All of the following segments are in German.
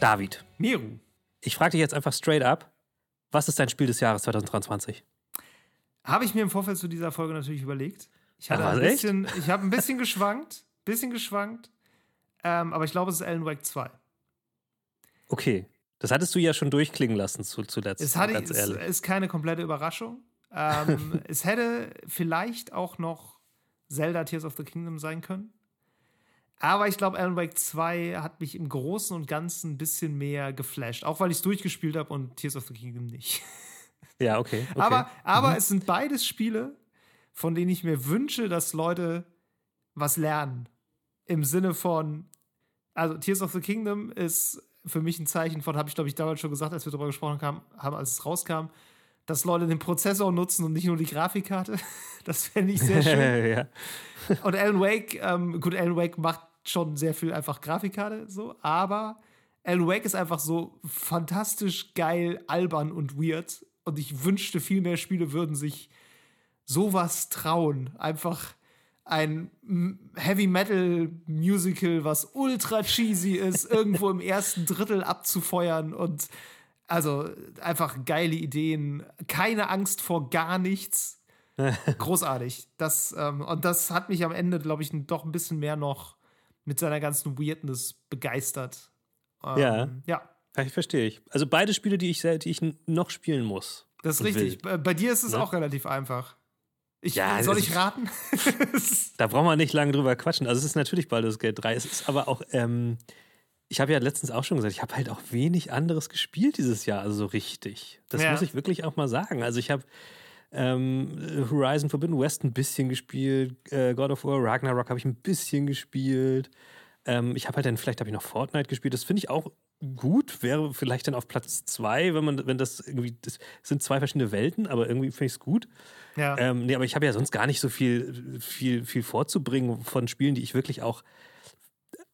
David, Miru. ich frage dich jetzt einfach straight up, was ist dein Spiel des Jahres 2023? Habe ich mir im Vorfeld zu dieser Folge natürlich überlegt. Ich hatte Ach, ein echt? bisschen, ich habe ein bisschen geschwankt, bisschen geschwankt, ähm, aber ich glaube, es ist Alan Wake 2. Okay, das hattest du ja schon durchklingen lassen zu, zuletzt, Es, hatte, ganz es ehrlich. ist keine komplette Überraschung. Ähm, es hätte vielleicht auch noch Zelda Tears of the Kingdom sein können. Aber ich glaube, Alan Wake 2 hat mich im Großen und Ganzen ein bisschen mehr geflasht. Auch weil ich es durchgespielt habe und Tears of the Kingdom nicht. Ja, okay. okay. Aber, aber Mhm. es sind beides Spiele, von denen ich mir wünsche, dass Leute was lernen. Im Sinne von, also Tears of the Kingdom ist für mich ein Zeichen von, habe ich glaube ich damals schon gesagt, als wir darüber gesprochen haben, haben, als es rauskam, dass Leute den Prozessor nutzen und nicht nur die Grafikkarte. Das fände ich sehr schön. ja. Und Alan Wake, ähm, gut, Alan Wake macht schon sehr viel einfach Grafikkarte, so, aber Alan Wake ist einfach so fantastisch geil, albern und weird. Und ich wünschte, viel mehr Spiele würden sich sowas trauen. Einfach ein Heavy Metal Musical, was ultra cheesy ist, irgendwo im ersten Drittel abzufeuern und also einfach geile Ideen, keine Angst vor gar nichts. Großartig. Das, ähm, und das hat mich am Ende, glaube ich, doch ein bisschen mehr noch mit seiner ganzen Weirdness begeistert. Ähm, Ja. Ja, ich verstehe ich. Also beide Spiele, die ich, die ich noch spielen muss. das ist richtig. Bei, bei dir ist es Ne? auch relativ einfach. Ich, Ja, soll ich raten? Da brauchen wir nicht lange drüber quatschen. Also es ist natürlich Baldur's Gate 3. Es ist aber auch, ähm, ich habe ja letztens auch schon gesagt, ich habe halt auch wenig anderes gespielt dieses Jahr, also so richtig. Das Ja. muss ich wirklich auch mal sagen. Also ich habe ähm, Horizon Forbidden West ein bisschen gespielt, äh, God of War Ragnarok habe ich ein bisschen gespielt. Ähm, ich habe halt dann, vielleicht habe ich noch Fortnite gespielt. Das finde ich auch gut. Wäre vielleicht dann auf Platz zwei, wenn man, wenn das irgendwie, das sind zwei verschiedene Welten, aber irgendwie finde ich es gut. ja. Ähm, nee, aber ich habe ja sonst gar nicht so viel, viel, viel vorzubringen von Spielen, die ich wirklich auch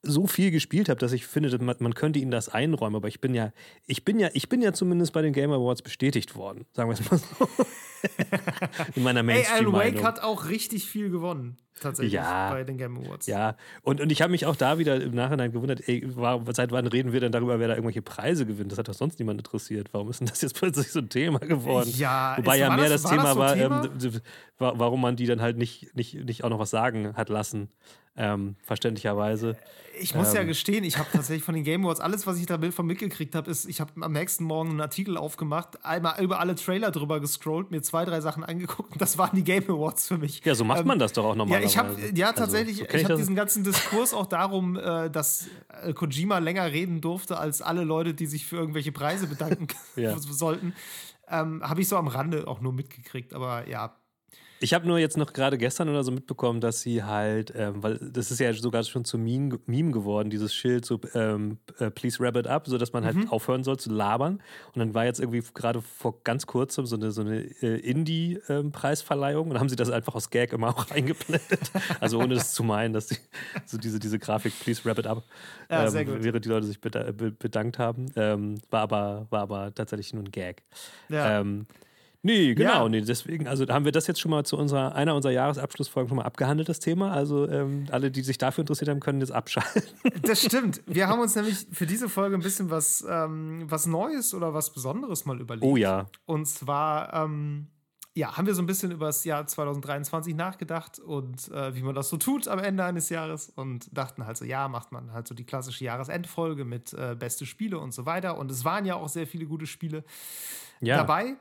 so viel gespielt habe, dass ich finde, man, könnte ihnen das einräumen. Aber ich bin ja, ich bin ja, ich bin ja zumindest bei den Game Awards bestätigt worden, sagen wir es mal so. In meiner Ey, Alan Wake hat auch richtig viel gewonnen, tatsächlich, Ja. bei den Game Awards. Ja, und, und ich habe mich auch da wieder im Nachhinein gewundert, ey, war, seit wann reden wir denn darüber, wer da irgendwelche Preise gewinnt? Das hat doch sonst niemand interessiert. Warum ist denn das jetzt plötzlich so ein Thema geworden? Ja, Wobei ja war mehr das- das, war Thema das so war, Thema? Ähm, warum man die dann halt nicht, nicht, nicht auch noch was sagen hat lassen. Ähm, verständlicherweise. Ich muss ja Ähm. gestehen, ich habe tatsächlich von den Game Awards, alles, was ich da von mitgekriegt habe, ist, ich habe am nächsten Morgen einen Artikel aufgemacht, einmal über alle Trailer drüber gescrollt, mir zwei, drei Sachen angeguckt und das waren die Game Awards für mich. Ja, so macht Ähm, man das doch auch Ja, normalerweise. ich habe ja Also, tatsächlich, so kenn ich habe diesen ganzen Diskurs auch darum, äh, dass äh, Kojima länger reden durfte als alle Leute, die sich für irgendwelche Preise bedanken Ja. sollten. Ähm, habe ich so am Rande auch nur mitgekriegt, aber ja. Ich habe nur jetzt noch gerade gestern oder so mitbekommen, dass sie halt, ähm, weil das ist ja sogar schon zum Meme, Meme geworden, dieses Schild so ähm, äh, Please wrap it up, sodass man halt Mhm. aufhören soll zu labern. Und dann war jetzt irgendwie gerade vor ganz kurzem so eine, so eine äh, Indie-Preisverleihung und dann haben sie das einfach aus Gag immer auch eingeblendet. also ohne das zu meinen, dass die, so diese, diese Grafik Please wrap it up, Ja, ähm, während die Leute sich beda be bedankt haben. Ähm, war, aber, war aber tatsächlich nur ein Gag. ja. Nee, genau, Ja. nee, deswegen, also haben wir das jetzt schon mal zu unserer, einer unserer Jahresabschlussfolgen schon mal abgehandelt, das Thema. Also ähm, alle, die sich dafür interessiert haben, können jetzt abschalten. Das stimmt. Wir haben uns nämlich für diese Folge ein bisschen was, ähm, was Neues oder was Besonderes mal überlegt. Oh ja. Und zwar, ähm, ja, haben wir so ein bisschen über das Jahr 2023 nachgedacht und äh, wie man das so tut am Ende eines Jahres und dachten halt so, ja, macht man halt so die klassische Jahresendfolge mit äh, beste Spiele und so weiter. Und es waren ja auch sehr viele gute Spiele Ja. dabei.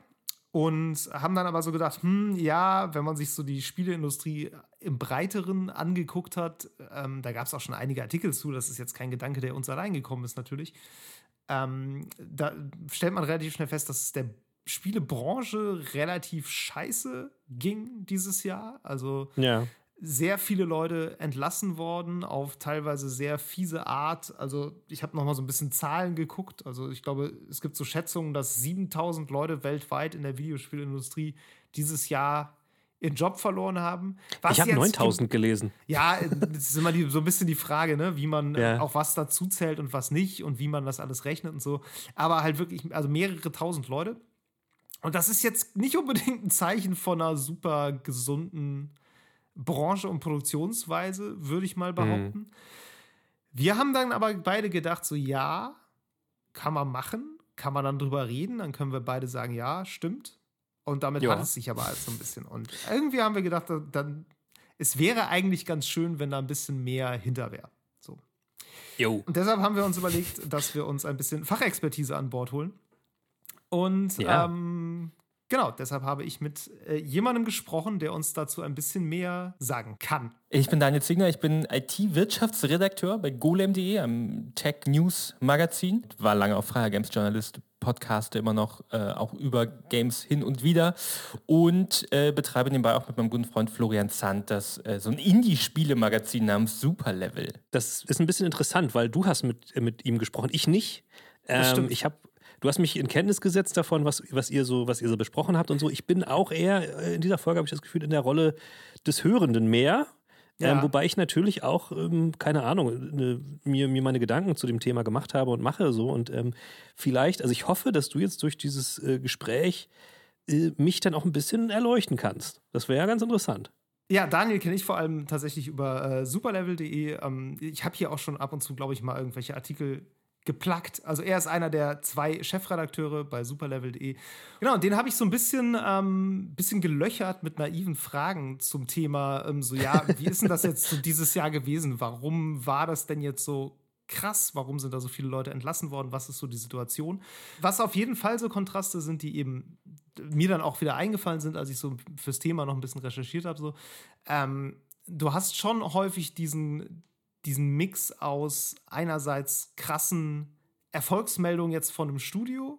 Und haben dann aber so gedacht, hm, ja, wenn man sich so die Spieleindustrie im Breiteren angeguckt hat, ähm, da gab es auch schon einige Artikel zu, das ist jetzt kein Gedanke, der uns allein gekommen ist natürlich. Ähm, da stellt man relativ schnell fest, dass es der Spielebranche relativ scheiße ging dieses Jahr. Also Ja. Sehr viele Leute entlassen worden auf teilweise sehr fiese Art. Also ich habe noch mal so ein bisschen Zahlen geguckt. Also ich glaube, es gibt so Schätzungen, dass 7000 Leute weltweit in der Videospielindustrie dieses Jahr ihren Job verloren haben. Was ich habe jetzt 9000 gelesen. ja, das ist immer die, so ein bisschen die Frage, ne, wie man Ja. auch was dazu zählt und was nicht und wie man das alles rechnet und so. Aber halt wirklich, also mehrere tausend Leute. Und das ist jetzt nicht unbedingt ein Zeichen von einer super gesunden Branche und Produktionsweise, würde ich mal behaupten. Wir haben dann aber beide gedacht, so ja, kann man machen, kann man dann drüber reden, dann können wir beide sagen, ja, stimmt. Und damit ja. hat es sich aber alles so ein bisschen. Und irgendwie haben wir gedacht, dann, es wäre eigentlich ganz schön, wenn da ein bisschen mehr hinter wäre. So. Jo. Und deshalb haben wir uns überlegt, dass wir uns ein bisschen Fachexpertise an Bord holen. Und ja. ähm, Genau, deshalb habe ich mit äh, jemandem gesprochen, der uns dazu ein bisschen mehr sagen kann. Ich bin Daniel Zingner, ich bin IT-Wirtschaftsredakteur bei golem.de, einem Tech-News-Magazin. War lange auch freier Games-Journalist, podcaste immer noch äh, auch über Games hin und wieder und äh, betreibe nebenbei auch mit meinem guten Freund Florian Zandt das äh, so ein Indie-Spiele-Magazin namens Superlevel. Das ist ein bisschen interessant, weil du hast mit, mit ihm gesprochen, ich nicht. Ähm, ich habe Du hast mich in Kenntnis gesetzt davon, was, was, ihr so, was ihr so besprochen habt und so. Ich bin auch eher äh, in dieser Folge, habe ich das Gefühl, in der Rolle des Hörenden mehr. Ja. Ähm, wobei ich natürlich auch, ähm, keine Ahnung, ne, mir, mir meine Gedanken zu dem Thema gemacht habe und mache so. Und ähm, vielleicht, also ich hoffe, dass du jetzt durch dieses äh, Gespräch äh, mich dann auch ein bisschen erleuchten kannst. Das wäre ja ganz interessant. Ja, Daniel kenne ich vor allem tatsächlich über äh, superlevel.de. Ähm, ich habe hier auch schon ab und zu, glaube ich, mal irgendwelche Artikel geplackt. Also er ist einer der zwei Chefredakteure bei superlevel.de. Genau, und den habe ich so ein bisschen, ähm, bisschen gelöchert mit naiven Fragen zum Thema, ähm, so ja, wie ist denn das jetzt so dieses Jahr gewesen? Warum war das denn jetzt so krass? Warum sind da so viele Leute entlassen worden? Was ist so die Situation? Was auf jeden Fall so Kontraste sind, die eben mir dann auch wieder eingefallen sind, als ich so fürs Thema noch ein bisschen recherchiert habe. So, ähm, du hast schon häufig diesen diesen Mix aus einerseits krassen Erfolgsmeldungen jetzt von einem Studio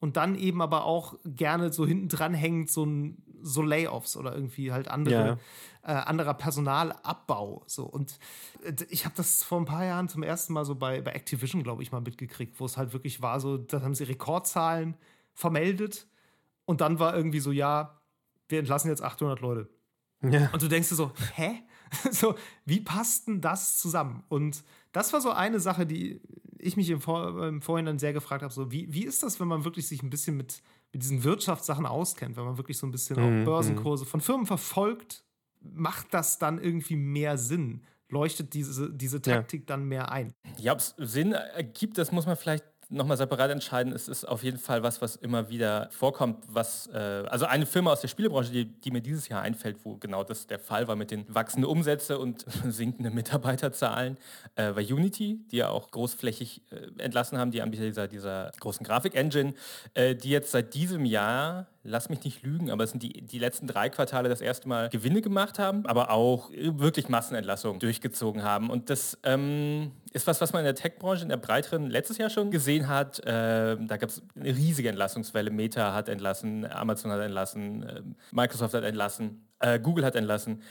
und dann eben aber auch gerne so hinten dran hängend so, ein, so Layoffs oder irgendwie halt andere, ja. äh, anderer Personalabbau. So. Und äh, ich habe das vor ein paar Jahren zum ersten Mal so bei, bei Activision, glaube ich, mal mitgekriegt, wo es halt wirklich war, so, da haben sie Rekordzahlen vermeldet und dann war irgendwie so, ja, wir entlassen jetzt 800 Leute. Ja. Und du denkst dir so, hä? so, wie passt denn das zusammen? Und das war so eine Sache, die ich mich im, Vor im Vorhinein sehr gefragt habe: so, wie, wie ist das, wenn man wirklich sich ein bisschen mit, mit diesen Wirtschaftssachen auskennt, wenn man wirklich so ein bisschen mhm. auch Börsenkurse von Firmen verfolgt? Macht das dann irgendwie mehr Sinn? Leuchtet diese, diese Taktik ja. dann mehr ein? Ja, ob es Sinn ergibt, das muss man vielleicht nochmal separat entscheiden. Es ist auf jeden Fall was, was immer wieder vorkommt. Was, äh, also eine Firma aus der Spielebranche, die, die, mir dieses Jahr einfällt, wo genau das der Fall war mit den wachsenden Umsätze und sinkenden Mitarbeiterzahlen, äh, war Unity, die ja auch großflächig äh, entlassen haben, die Anbieter dieser, dieser großen Grafik-Engine, äh, die jetzt seit diesem Jahr lass mich nicht lügen, aber es sind die, die letzten drei Quartale das erste Mal Gewinne gemacht haben, aber auch wirklich Massenentlassungen durchgezogen haben. Und das ähm, ist was, was man in der Tech-Branche, in der breiteren, letztes Jahr schon gesehen hat. Äh, da gab es eine riesige Entlassungswelle. Meta hat entlassen, Amazon hat entlassen, äh, Microsoft hat entlassen, äh, Google hat entlassen.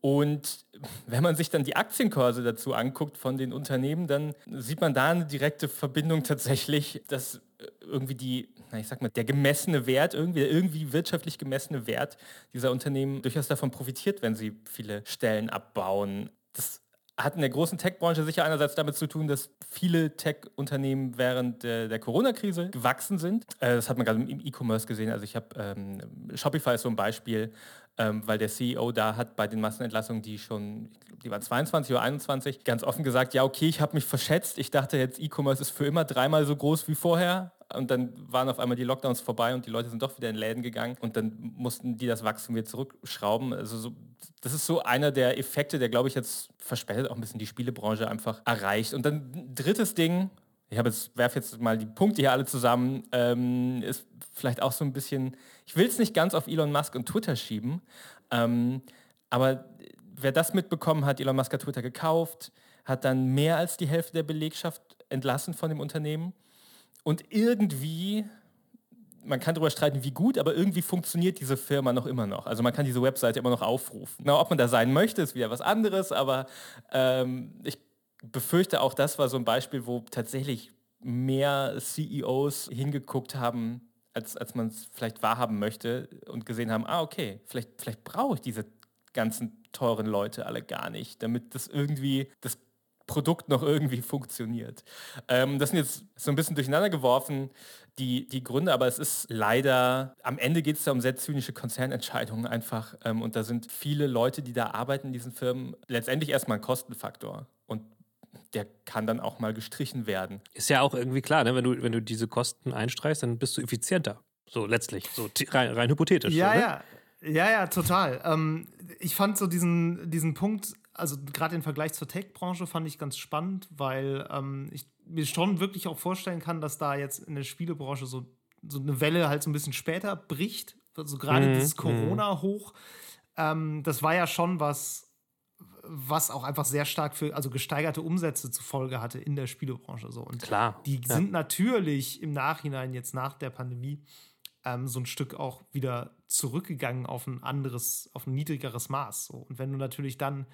Und wenn man sich dann die Aktienkurse dazu anguckt von den Unternehmen, dann sieht man da eine direkte Verbindung tatsächlich, dass irgendwie die, na, ich sag mal, der gemessene Wert, irgendwie, der irgendwie wirtschaftlich gemessene Wert dieser Unternehmen durchaus davon profitiert, wenn sie viele Stellen abbauen. Das hat in der großen Tech-Branche sicher einerseits damit zu tun, dass viele Tech-Unternehmen während der, der Corona-Krise gewachsen sind. Äh, das hat man gerade im E-Commerce gesehen. Also ich habe ähm, Shopify ist so ein Beispiel, ähm, weil der CEO da hat bei den Massenentlassungen, die schon, die waren 22 oder 21, ganz offen gesagt, ja okay, ich habe mich verschätzt. Ich dachte jetzt, E-Commerce ist für immer dreimal so groß wie vorher und dann waren auf einmal die Lockdowns vorbei und die Leute sind doch wieder in Läden gegangen und dann mussten die das Wachstum wieder zurückschrauben. Also so, das ist so einer der Effekte, der glaube ich jetzt verspätet auch ein bisschen die Spielebranche einfach erreicht. Und dann drittes Ding, ich jetzt werfe jetzt mal die Punkte hier alle zusammen, ähm, ist vielleicht auch so ein bisschen, ich will es nicht ganz auf Elon Musk und Twitter schieben, ähm, aber wer das mitbekommen hat, Elon Musk hat Twitter gekauft, hat dann mehr als die Hälfte der Belegschaft entlassen von dem Unternehmen und irgendwie, man kann darüber streiten, wie gut, aber irgendwie funktioniert diese Firma noch immer noch. Also man kann diese Webseite immer noch aufrufen. Na, ob man da sein möchte, ist wieder was anderes, aber ähm, ich befürchte auch, das war so ein Beispiel, wo tatsächlich mehr CEOs hingeguckt haben, als, als man es vielleicht wahrhaben möchte und gesehen haben, ah, okay, vielleicht, vielleicht brauche ich diese ganzen teuren Leute alle gar nicht, damit das irgendwie das Produkt noch irgendwie funktioniert. Ähm, das sind jetzt so ein bisschen durcheinander geworfen, die, die Gründe, aber es ist leider, am Ende geht es da um sehr zynische Konzernentscheidungen einfach ähm, und da sind viele Leute, die da arbeiten in diesen Firmen, letztendlich erstmal ein Kostenfaktor. Der kann dann auch mal gestrichen werden. Ist ja auch irgendwie klar, ne? wenn, du, wenn du diese Kosten einstreichst, dann bist du effizienter. So letztlich, so rein, rein hypothetisch. Ja, so, ja. Ja, ja, total. Ähm, ich fand so diesen, diesen Punkt, also gerade den Vergleich zur Tech-Branche fand ich ganz spannend, weil ähm, ich mir schon wirklich auch vorstellen kann, dass da jetzt in der Spielebranche so, so eine Welle halt so ein bisschen später bricht. Also gerade Mhm, dieses Corona-Hoch, ähm, das war ja schon was, was auch einfach sehr stark für, also gesteigerte Umsätze zur Folge hatte in der Spielebranche. So. Und Klar. die ja. sind natürlich im Nachhinein, jetzt nach der Pandemie, ähm, so ein Stück auch wieder zurückgegangen auf ein anderes, auf ein niedrigeres Maß. So. Und wenn du natürlich dann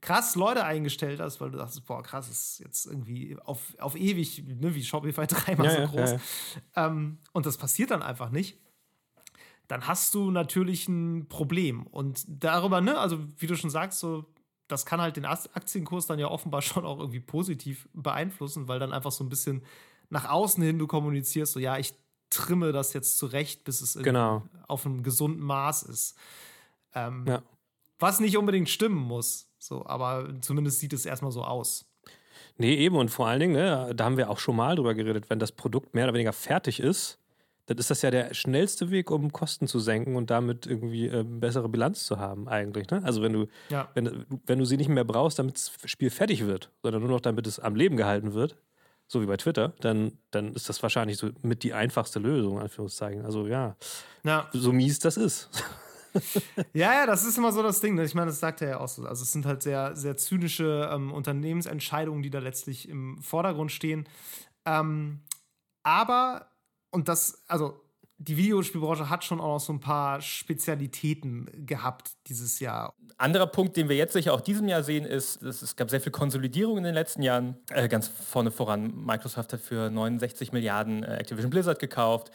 krass Leute eingestellt hast, weil du dachtest, boah, krass, ist jetzt irgendwie auf, auf ewig, ne, wie Shopify dreimal Ja, so ja, groß. ja, Ähm, und das passiert dann einfach nicht. Dann hast du natürlich ein Problem. Und darüber, ne, also wie du schon sagst, so, das kann halt den Aktienkurs dann ja offenbar schon auch irgendwie positiv beeinflussen, weil dann einfach so ein bisschen nach außen hin du kommunizierst, so ja, ich trimme das jetzt zurecht, bis es Genau. auf einem gesunden Maß ist. Ähm, Ja. Was nicht unbedingt stimmen muss. So, aber zumindest sieht es erstmal so aus. Nee, eben. Und vor allen Dingen, ne, da haben wir auch schon mal drüber geredet, wenn das Produkt mehr oder weniger fertig ist, dann ist das ja der schnellste Weg, um Kosten zu senken und damit irgendwie äh, bessere Bilanz zu haben, eigentlich. Ne? Also wenn du, Ja. wenn, wenn du sie nicht mehr brauchst, damit das Spiel fertig wird, sondern nur noch damit es am Leben gehalten wird, so wie bei Twitter, dann, dann ist das wahrscheinlich so mit die einfachste Lösung, Anführungszeichen. Also ja, Ja. so mies das ist. Ja, ja, das ist immer so das Ding. ne? Ich meine, das sagt er ja auch so. Also es sind halt sehr, sehr zynische ähm, Unternehmensentscheidungen, die da letztlich im Vordergrund stehen. Ähm, aber, und das, also die Videospielbranche hat schon auch noch so ein paar Spezialitäten gehabt dieses Jahr. Anderer Punkt, den wir jetzt sicher auch diesem Jahr sehen, ist, dass es gab sehr viel Konsolidierung in den letzten Jahren. Äh, ganz vorne voran, Microsoft hat für 69 Milliarden äh, Activision Blizzard gekauft.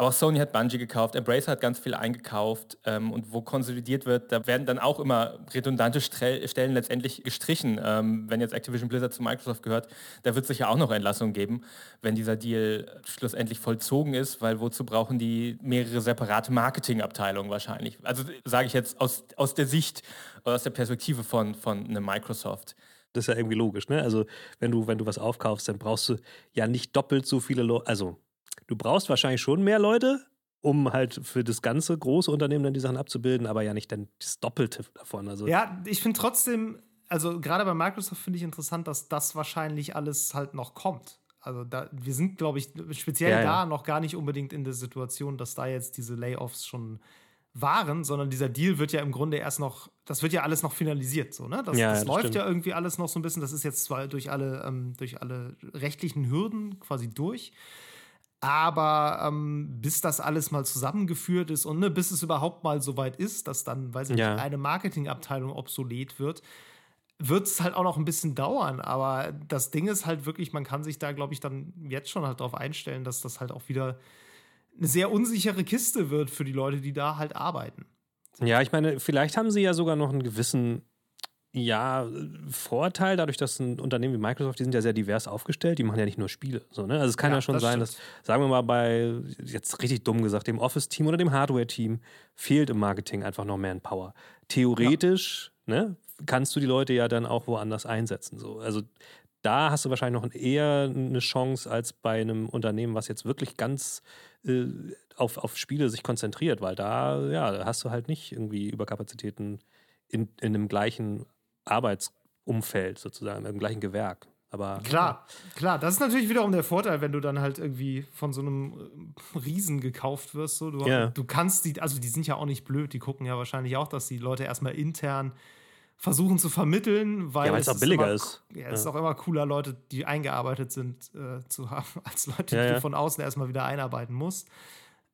Aber auch Sony hat Bungie gekauft, Embracer hat ganz viel eingekauft ähm, und wo konsolidiert wird, da werden dann auch immer redundante Stre Stellen letztendlich gestrichen. Ähm, wenn jetzt Activision Blizzard zu Microsoft gehört, da wird es sicher auch noch Entlassungen geben, wenn dieser Deal schlussendlich vollzogen ist, weil wozu brauchen die mehrere separate Marketingabteilungen wahrscheinlich? Also sage ich jetzt aus, aus der Sicht, aus der Perspektive von, von einem Microsoft. Das ist ja irgendwie logisch, ne? Also, wenn du, wenn du was aufkaufst, dann brauchst du ja nicht doppelt so viele Leute. Also, du brauchst wahrscheinlich schon mehr Leute, um halt für das ganze große Unternehmen dann die Sachen abzubilden, aber ja nicht dann das Doppelte davon. Also, Ja, ich finde trotzdem, also gerade bei Microsoft finde ich interessant, dass das wahrscheinlich alles halt noch kommt. Also da, wir sind, glaube ich, speziell Ja, ja. da noch gar nicht unbedingt in der Situation, dass da jetzt diese Layoffs schon waren, sondern dieser Deal wird ja im Grunde erst noch, das wird ja alles noch finalisiert, so, ne? Das, Ja, das das läuft stimmt. ja irgendwie alles noch so ein bisschen. Das ist jetzt zwar durch alle, ähm, durch alle rechtlichen Hürden quasi durch. Aber ähm, bis das alles mal zusammengeführt ist und ne, bis es überhaupt mal so weit ist, dass dann, weiß ich Ja. nicht, eine Marketingabteilung obsolet wird, wird es halt auch noch ein bisschen dauern. Aber das Ding ist halt wirklich, man kann sich da, glaube ich, dann jetzt schon halt darauf einstellen, dass das halt auch wieder eine sehr unsichere Kiste wird für die Leute, die da halt arbeiten. ja, ich meine, vielleicht haben sie ja sogar noch einen gewissen ja, Vorteil, dadurch, dass ein Unternehmen wie Microsoft, die sind ja sehr divers aufgestellt, die machen ja nicht nur Spiele. So, ne? Also es kann ja, Ja, schon das sein, stimmt. dass, sagen wir mal, bei, jetzt richtig dumm gesagt, dem Office-Team oder dem Hardware-Team fehlt im Marketing einfach noch Manpower. Theoretisch ne, kannst du die Leute ja dann auch woanders einsetzen. So. Also da hast du wahrscheinlich noch eher eine Chance als bei einem Unternehmen, was jetzt wirklich ganz äh, auf, auf Spiele sich konzentriert, weil da, ja, da hast du halt nicht irgendwie Überkapazitäten in, in dem gleichen Arbeitsumfeld sozusagen, im gleichen Gewerk. Aber Klar, klar, das ist natürlich wiederum der Vorteil, wenn du dann halt irgendwie von so einem äh, Riesen gekauft wirst. So. Du, Ja. du kannst die, also die sind ja auch nicht blöd, die gucken ja wahrscheinlich auch, dass die Leute erstmal intern versuchen zu vermitteln, weil Ja, es auch billiger immer, ist. Ja, es ist auch immer cooler, Leute, die eingearbeitet sind, äh, zu haben, als Leute, Ja, die ja. du von außen erstmal wieder einarbeiten musst.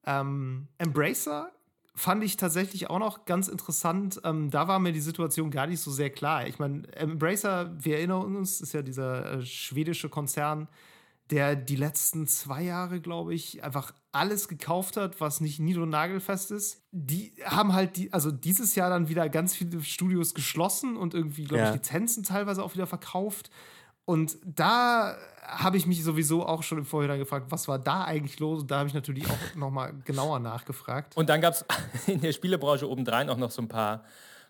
Ähm, Embracer fand ich tatsächlich auch noch ganz interessant. Ähm, da war mir die Situation gar nicht so sehr klar. Ich meine, Embracer, wir erinnern uns, ist ja dieser äh, schwedische Konzern, der die letzten zwei Jahre, glaube ich, einfach alles gekauft hat, was nicht nied- und nagelfest ist. Die haben halt, die, also dieses Jahr dann wieder ganz viele Studios geschlossen und irgendwie, glaube Ja. ich, Lizenzen teilweise auch wieder verkauft. Und da habe ich mich sowieso auch schon im Vorhinein gefragt, was war da eigentlich los? Und da habe ich natürlich auch noch mal genauer nachgefragt. Und dann gab es in der Spielebranche obendrein auch noch so ein paar,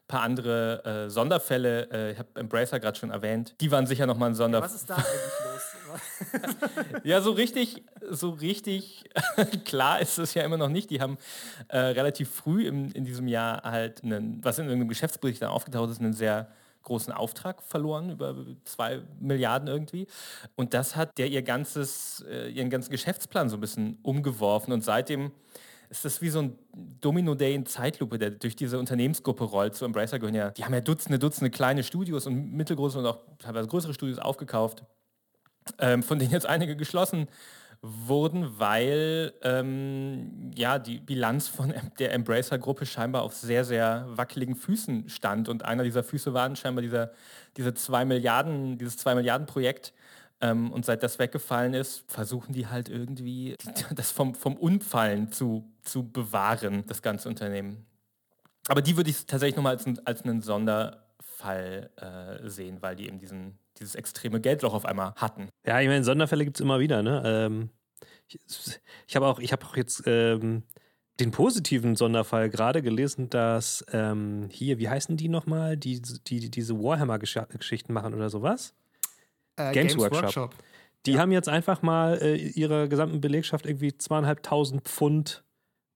paar andere äh, Sonderfälle. Äh, ich habe Embracer gerade schon erwähnt. Die waren sicher nochmal ein Sonderfall. Was ist da eigentlich los? ja, so richtig, so richtig klar ist es ja immer noch nicht. Die haben äh, relativ früh im, in diesem Jahr halt einen, was in irgendeinem Geschäftsbericht dann aufgetaucht ist, einen sehr großen Auftrag verloren, über zwei Milliarden irgendwie. Und das hat der ihr ganzes, äh, ihren ganzen Geschäftsplan so ein bisschen umgeworfen. Und seitdem ist das wie so ein Domino-Day in Zeitlupe, der durch diese Unternehmensgruppe rollt. Zu Embracer gehören ja, die haben ja Dutzende, Dutzende kleine Studios und mittelgroße und auch teilweise größere Studios aufgekauft, ähm, von denen jetzt einige geschlossen wurden, weil ähm, ja, die Bilanz von der Embracer-Gruppe scheinbar auf sehr, sehr wackeligen Füßen stand. Und einer dieser Füße waren scheinbar dieser, diese 2 Milliarden, dieses 2 Milliarden Projekt. Ähm, und seit das weggefallen ist, versuchen die halt irgendwie das vom, vom Unfallen zu, zu bewahren, das ganze Unternehmen. Aber die würde ich tatsächlich nochmal als, als einen Sonderfall äh, sehen, weil die eben diesen, dieses extreme Geldloch auf einmal hatten. Ja, ich meine, Sonderfälle gibt es immer wieder. Ne? Ähm, ich ich habe auch, hab auch jetzt ähm, den positiven Sonderfall gerade gelesen, dass ähm, hier, wie heißen die nochmal, die, die, die diese Warhammer-Geschichten machen oder sowas? Äh, Games, Games, Workshop. Workshop. Die ja. haben jetzt einfach mal äh, ihrer gesamten Belegschaft irgendwie zweieinhalbtausend Pfund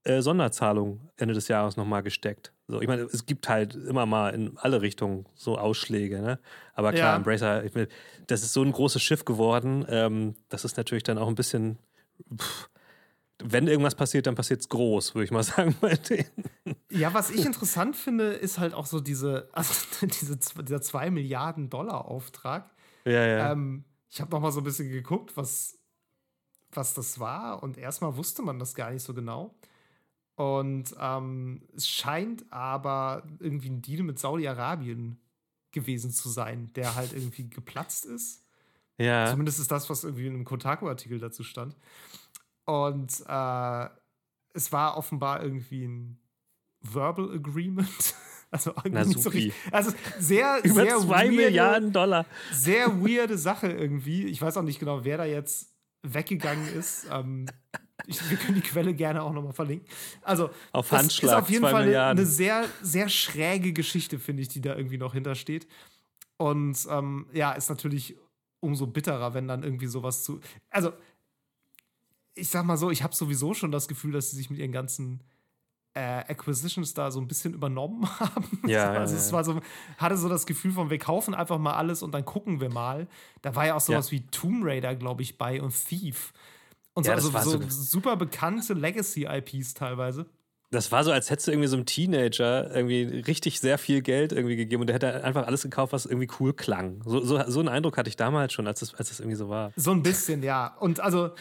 äh, Sonderzahlung Ende des Jahres nochmal gesteckt. So, ich meine, es gibt halt immer mal in alle Richtungen so Ausschläge, ne? Aber klar, ja. Embracer, ich meine, das ist so ein großes Schiff geworden. Ähm, das ist natürlich dann auch ein bisschen. Pff, wenn irgendwas passiert, dann passiert es groß, würde ich mal sagen bei denen. Ja, was ich interessant finde, ist halt auch so diese, also diese, dieser 2 Milliarden Dollar Auftrag. Ja, ja. Ähm, ich habe noch mal so ein bisschen geguckt, was, was das war und erstmal wusste man das gar nicht so genau. Und ähm, es scheint aber irgendwie ein Deal mit Saudi-Arabien gewesen zu sein, der halt irgendwie geplatzt ist. Ja. Zumindest ist das, was irgendwie in einem Kotaku-Artikel dazu stand. Und äh, es war offenbar irgendwie ein Verbal Agreement. Also, Na, so richtig, also sehr, Über sehr zwei weirde, Milliarden Dollar. Sehr weirde Sache irgendwie. Ich weiß auch nicht genau, wer da jetzt weggegangen ist. Ähm, ich, wir können die Quelle gerne auch nochmal verlinken. Also, auf Handschlag, ist auf jeden Fall eine, eine, sehr, sehr schräge Geschichte, finde ich, die da irgendwie noch hintersteht. Und ähm, ja, ist natürlich umso bitterer, wenn dann irgendwie sowas zu. Also, ich sag mal so, ich habe sowieso schon das Gefühl, dass sie sich mit ihren ganzen äh, Acquisitions da so ein bisschen übernommen haben. Ja, also ja, es war so, hatte so das Gefühl von, wir kaufen einfach mal alles und dann gucken wir mal. Da war ja auch sowas ja. wie Tomb Raider, glaube ich, bei und Thief. Und so, also so, so super bekannte Legacy-IPs teilweise. Das war so, als hättest du irgendwie so einem Teenager irgendwie richtig sehr viel Geld irgendwie gegeben und der hätte einfach alles gekauft, was irgendwie cool klang. So, so, so einen Eindruck hatte ich damals schon, als das, als das irgendwie so war. So ein bisschen, ja. Und also,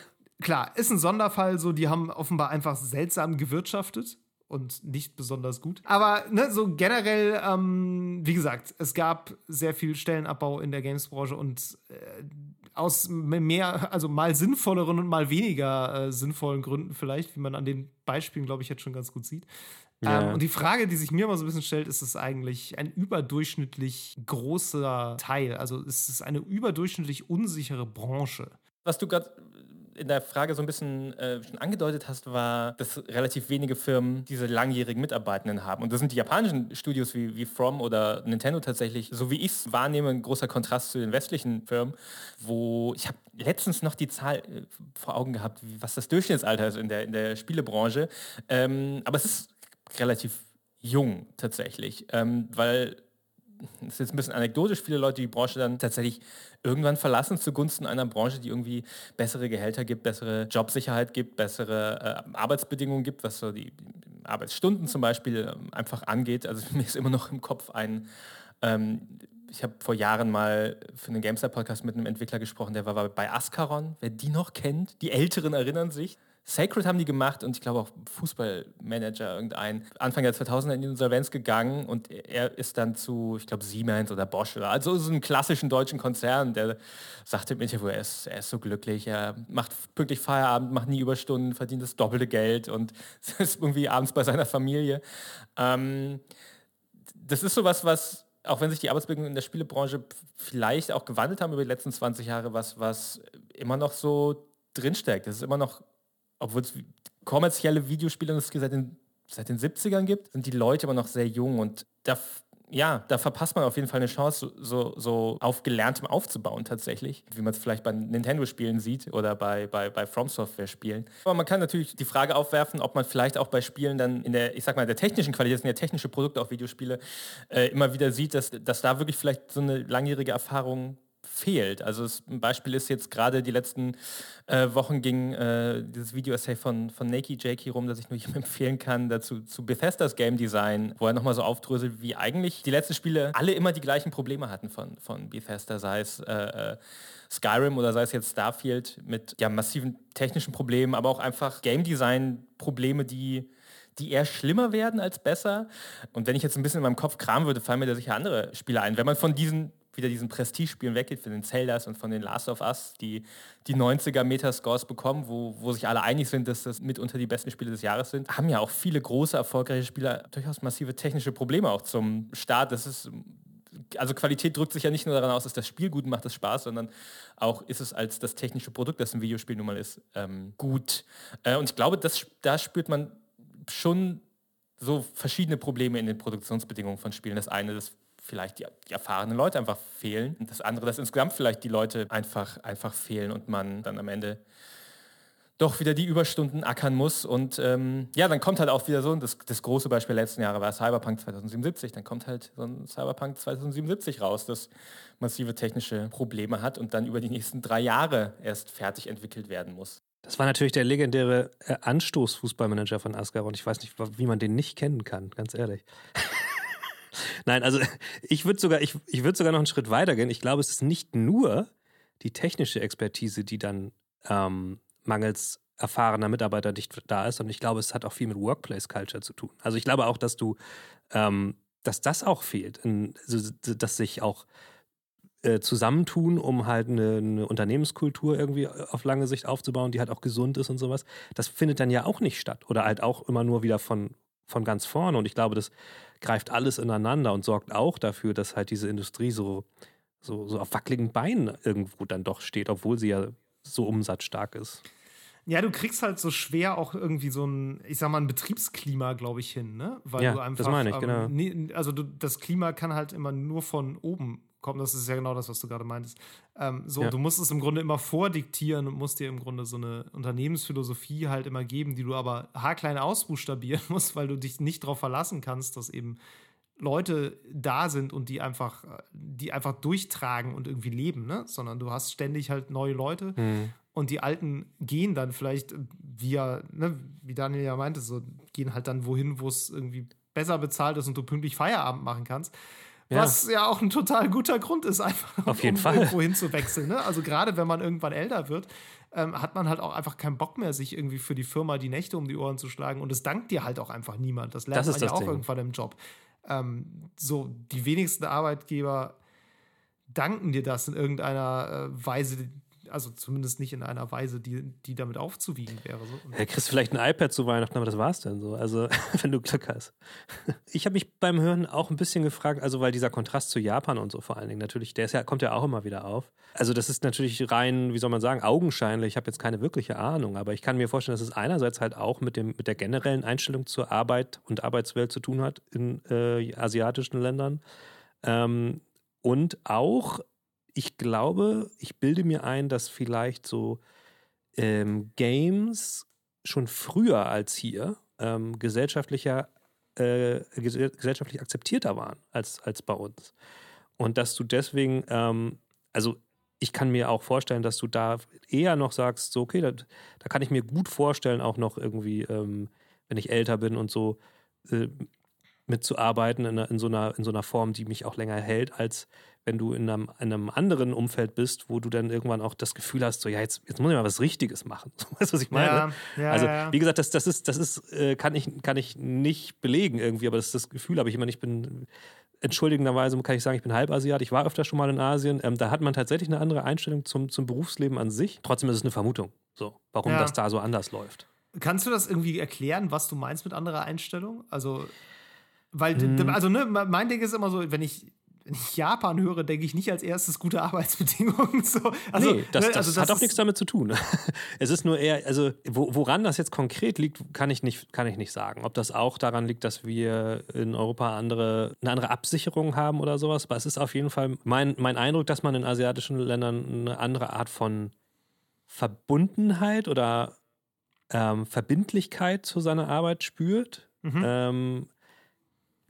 klar, ist ein Sonderfall, so, die haben offenbar einfach seltsam gewirtschaftet und nicht besonders gut. Aber ne, so generell, ähm, wie gesagt, es gab sehr viel Stellenabbau in der Games-Branche und äh, aus mehr, also mal sinnvolleren und mal weniger äh, sinnvollen Gründen vielleicht, wie man an den Beispielen, glaube ich, jetzt schon ganz gut sieht. Ja. Ähm, und die Frage, die sich mir immer so ein bisschen stellt, ist es eigentlich ein überdurchschnittlich großer Teil? Also ist es eine überdurchschnittlich unsichere Branche? Was du gerade in der Frage so ein bisschen äh, schon angedeutet hast, war, dass relativ wenige Firmen diese langjährigen Mitarbeitenden haben. Und das sind die japanischen Studios wie, wie From oder Nintendo tatsächlich, so wie ich es wahrnehme, ein großer Kontrast zu den westlichen Firmen, wo ich habe letztens noch die Zahl äh, vor Augen gehabt, was das Durchschnittsalter ist in der, in der Spielebranche. Ähm, aber es ist relativ jung tatsächlich, ähm, weil das ist jetzt ein bisschen anekdotisch, viele Leute die Branche dann tatsächlich irgendwann verlassen zugunsten einer Branche, die irgendwie bessere Gehälter gibt, bessere Jobsicherheit gibt, bessere äh, Arbeitsbedingungen gibt, was so die Arbeitsstunden zum Beispiel ähm, einfach angeht. Also mir ist immer noch im Kopf ein, ähm, ich habe vor Jahren mal für einen GameStar-Podcast mit einem Entwickler gesprochen, der war bei Ascaron, wer die noch kennt, die Älteren erinnern sich. Sacred haben die gemacht und ich glaube auch Fußballmanager irgendein. Anfang der 2000er in die Insolvenz gegangen und er ist dann zu, ich glaube, Siemens oder Bosch oder also so einem klassischen deutschen Konzern, der sagte im er ist, er ist so glücklich, er macht pünktlich Feierabend, macht nie Überstunden, verdient das doppelte Geld und ist irgendwie abends bei seiner Familie. Ähm, das ist sowas, was auch wenn sich die Arbeitsbedingungen in der Spielebranche vielleicht auch gewandelt haben über die letzten 20 Jahre, was, was immer noch so drinsteckt. Das ist immer noch obwohl es kommerzielle Videospielindustrie seit den, seit den 70ern gibt, sind die Leute immer noch sehr jung und da ja, da verpasst man auf jeden Fall eine Chance, so, so auf Gelerntem aufzubauen tatsächlich, wie man es vielleicht bei Nintendo-Spielen sieht oder bei, bei, bei From Software-Spielen. Aber man kann natürlich die Frage aufwerfen, ob man vielleicht auch bei Spielen dann in der, ich sag mal, der technischen Qualität, sind ja technische Produkte, auch Videospiele, äh, immer wieder sieht, dass, dass da wirklich vielleicht so eine langjährige Erfahrung fehlt. Also es, ein Beispiel ist jetzt gerade die letzten äh, Wochen ging äh, dieses Video-Essay von, von Nakey Jakey rum, das ich nur jedem empfehlen kann, dazu zu Bethesdas Game Design, wo er nochmal so aufdröselt, wie eigentlich die letzten Spiele alle immer die gleichen Probleme hatten von, von Bethesda, sei es äh, äh Skyrim oder sei es jetzt Starfield mit ja, massiven technischen Problemen, aber auch einfach Game Design-Probleme, die die eher schlimmer werden als besser. Und wenn ich jetzt ein bisschen in meinem Kopf kramen würde, fallen mir da sicher andere Spiele ein. Wenn man von diesen wieder diesen Prestige-Spielen weggeht, von den Zeldas und von den Last of Us, die die 90er Metascores bekommen, wo, wo sich alle einig sind, dass das mitunter die besten Spiele des Jahres sind, haben ja auch viele große, erfolgreiche Spieler durchaus massive technische Probleme auch zum Start. Das ist also Qualität drückt sich ja nicht nur daran aus, dass das Spiel gut macht, das Spaß, sondern auch ist es als das technische Produkt, das ein Videospiel nun mal ist, ähm, gut. Äh, und ich glaube, das, da spürt man schon so verschiedene Probleme in den Produktionsbedingungen von Spielen. Das eine, das vielleicht die, die, erfahrenen Leute einfach fehlen. Und das andere, dass insgesamt vielleicht die Leute einfach, einfach fehlen und man dann am Ende doch wieder die Überstunden ackern muss. Und ähm, ja, dann kommt halt auch wieder so, das, das große Beispiel letzten Jahre war Cyberpunk 2077, dann kommt halt so ein Cyberpunk 2077 raus, das massive technische Probleme hat und dann über die nächsten drei Jahre erst fertig entwickelt werden muss. Das war natürlich der legendäre äh, Anstoß-Fußballmanager von Asgard und ich weiß nicht, wie man den nicht kennen kann, ganz ehrlich. Nein, also ich würde sogar, ich, ich würde sogar noch einen Schritt weiter gehen. Ich glaube, es ist nicht nur die technische Expertise, die dann ähm, mangels erfahrener Mitarbeiter nicht da ist, sondern ich glaube, es hat auch viel mit Workplace Culture zu tun. Also ich glaube auch, dass du, ähm, dass das auch fehlt, in, dass sich auch äh, zusammentun, um halt eine, eine, Unternehmenskultur irgendwie auf lange Sicht aufzubauen, die halt auch gesund ist und sowas. Das findet dann ja auch nicht statt oder halt auch immer nur wieder von, von ganz vorne. Und ich glaube, das greift alles ineinander und sorgt auch dafür, dass halt diese Industrie so, so, so auf wackeligen Beinen irgendwo dann doch steht, obwohl sie ja so umsatzstark ist. Ja, du kriegst halt so schwer auch irgendwie so ein, ich sag mal, ein Betriebsklima, glaube ich, hin, ne? Weil ja, du einfach, das meine ich, genau. Ähm, also du, das Klima kann halt immer nur von oben kommen. Das ist ja genau das, was du gerade meintest. Ähm, so, ja. du musst es im Grunde immer vordiktieren und musst dir im Grunde so eine Unternehmensphilosophie halt immer geben, die du aber haarklein ausbuchstabieren musst, weil du dich nicht darauf verlassen kannst, dass eben Leute da sind und die einfach, die einfach durchtragen und irgendwie leben, ne? Sondern du hast ständig halt neue Leute mhm. und die Alten gehen dann vielleicht, wie ja, ne, wie Daniel ja meinte, so gehen halt dann wohin, wo es irgendwie besser bezahlt ist und du pünktlich Feierabend machen kannst. Ja. Was ja auch ein total guter Grund ist, einfach Auf jeden um Fall. irgendwo hinzuwechseln. Ne? Also gerade wenn man irgendwann älter wird, ähm, hat man halt auch einfach keinen Bock mehr, sich irgendwie für die Firma die Nächte um die Ohren zu schlagen. Und es dankt dir halt auch einfach niemand. Das lernt das man ja auch Ding. irgendwann im Job. Ähm, so, die wenigsten Arbeitgeber danken dir das in irgendeiner äh, Weise, also zumindest nicht in einer Weise, die, die damit aufzuwiegen wäre. So. Ja, kriegst vielleicht ein iPad zu Weihnachten, aber das war's dann so. Also, wenn du Glück hast. Ich habe mich beim Hören auch ein bisschen gefragt, also weil dieser Kontrast zu Japan und so vor allen Dingen natürlich, der ja, kommt ja auch immer wieder auf. Also, das ist natürlich rein, wie soll man sagen, augenscheinlich. Ich habe jetzt keine wirkliche Ahnung, aber ich kann mir vorstellen, dass es einerseits halt auch mit, dem, mit der generellen Einstellung zur Arbeit und Arbeitswelt zu tun hat in äh, asiatischen Ländern. Ähm, und auch ich glaube, ich bilde mir ein, dass vielleicht so ähm, Games schon früher als hier ähm, gesellschaftlicher, äh, gesellschaftlich akzeptierter waren als, als bei uns. Und dass du deswegen, ähm, also ich kann mir auch vorstellen, dass du da eher noch sagst, so, okay, da, da kann ich mir gut vorstellen, auch noch irgendwie, ähm, wenn ich älter bin und so, äh, mitzuarbeiten in, in, so einer, in so einer Form, die mich auch länger hält, als wenn du in einem, in einem anderen Umfeld bist, wo du dann irgendwann auch das Gefühl hast, so ja, jetzt, jetzt muss ich mal was Richtiges machen. Weißt du, was ich meine? Ja, ja, also, ja. wie gesagt, das, das ist, das ist, äh, kann ich, kann ich nicht belegen irgendwie, aber das ist das Gefühl, aber ich meine, ich bin entschuldigenderweise kann ich sagen, ich bin Halbasiat. Ich war öfter schon mal in Asien. Ähm, da hat man tatsächlich eine andere Einstellung zum, zum Berufsleben an sich. Trotzdem ist es eine Vermutung, so, warum das da so anders läuft. Kannst du das irgendwie erklären, was du meinst mit anderer Einstellung? Also, weil, hm. also, ne, mein Ding ist immer so, wenn ich Japan höre, denke ich nicht als erstes gute Arbeitsbedingungen. So, also, nee, das, ne, das, also das hat auch nichts damit zu tun. es ist nur eher, also wo, woran das jetzt konkret liegt, kann ich, nicht, kann ich nicht sagen. Ob das auch daran liegt, dass wir in Europa andere, eine andere Absicherung haben oder sowas. Aber es ist auf jeden Fall mein, mein Eindruck, dass man in asiatischen Ländern eine andere Art von Verbundenheit oder ähm, Verbindlichkeit zu seiner Arbeit spürt. Mhm. Ähm,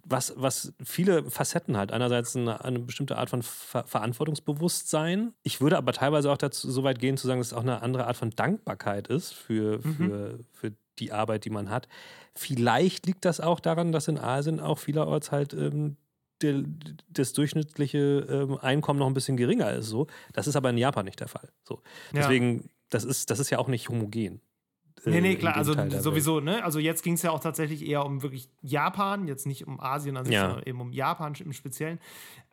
was, was viele Facetten hat. Einerseits eine, eine bestimmte Art von Ver Verantwortungsbewusstsein. Ich würde aber teilweise auch dazu so weit gehen, zu sagen, dass es auch eine andere Art von Dankbarkeit ist für, mhm. für, für die Arbeit, die man hat. Vielleicht liegt das auch daran, dass in Asien auch vielerorts halt ähm, der, das durchschnittliche ähm, Einkommen noch ein bisschen geringer ist. So. Das ist aber in Japan nicht der Fall. So. Deswegen, ja. das, ist, das ist ja auch nicht homogen. Nee, nee, klar, also sowieso, ne? Also jetzt ging es ja auch tatsächlich eher um wirklich Japan, jetzt nicht um Asien an sich, ja. sondern eben um Japan im Speziellen.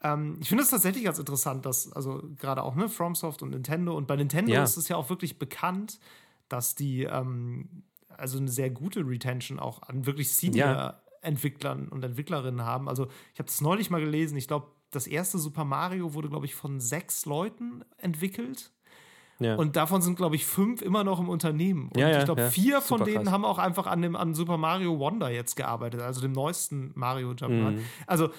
Ähm, ich finde es tatsächlich ganz interessant, dass, also gerade auch, ne, FromSoft und Nintendo und bei Nintendo ja. ist es ja auch wirklich bekannt, dass die ähm, also eine sehr gute Retention auch an wirklich Senior-Entwicklern und Entwicklerinnen haben. Also ich habe das neulich mal gelesen, ich glaube, das erste Super Mario wurde, glaube ich, von sechs Leuten entwickelt ja. Und davon sind, glaube ich, fünf immer noch im Unternehmen. Und ja, ich glaube, vier von denen krass. haben auch einfach an, dem, an Super Mario Wonder jetzt gearbeitet, also dem neuesten Mario Jump'n'Run. Mhm. Also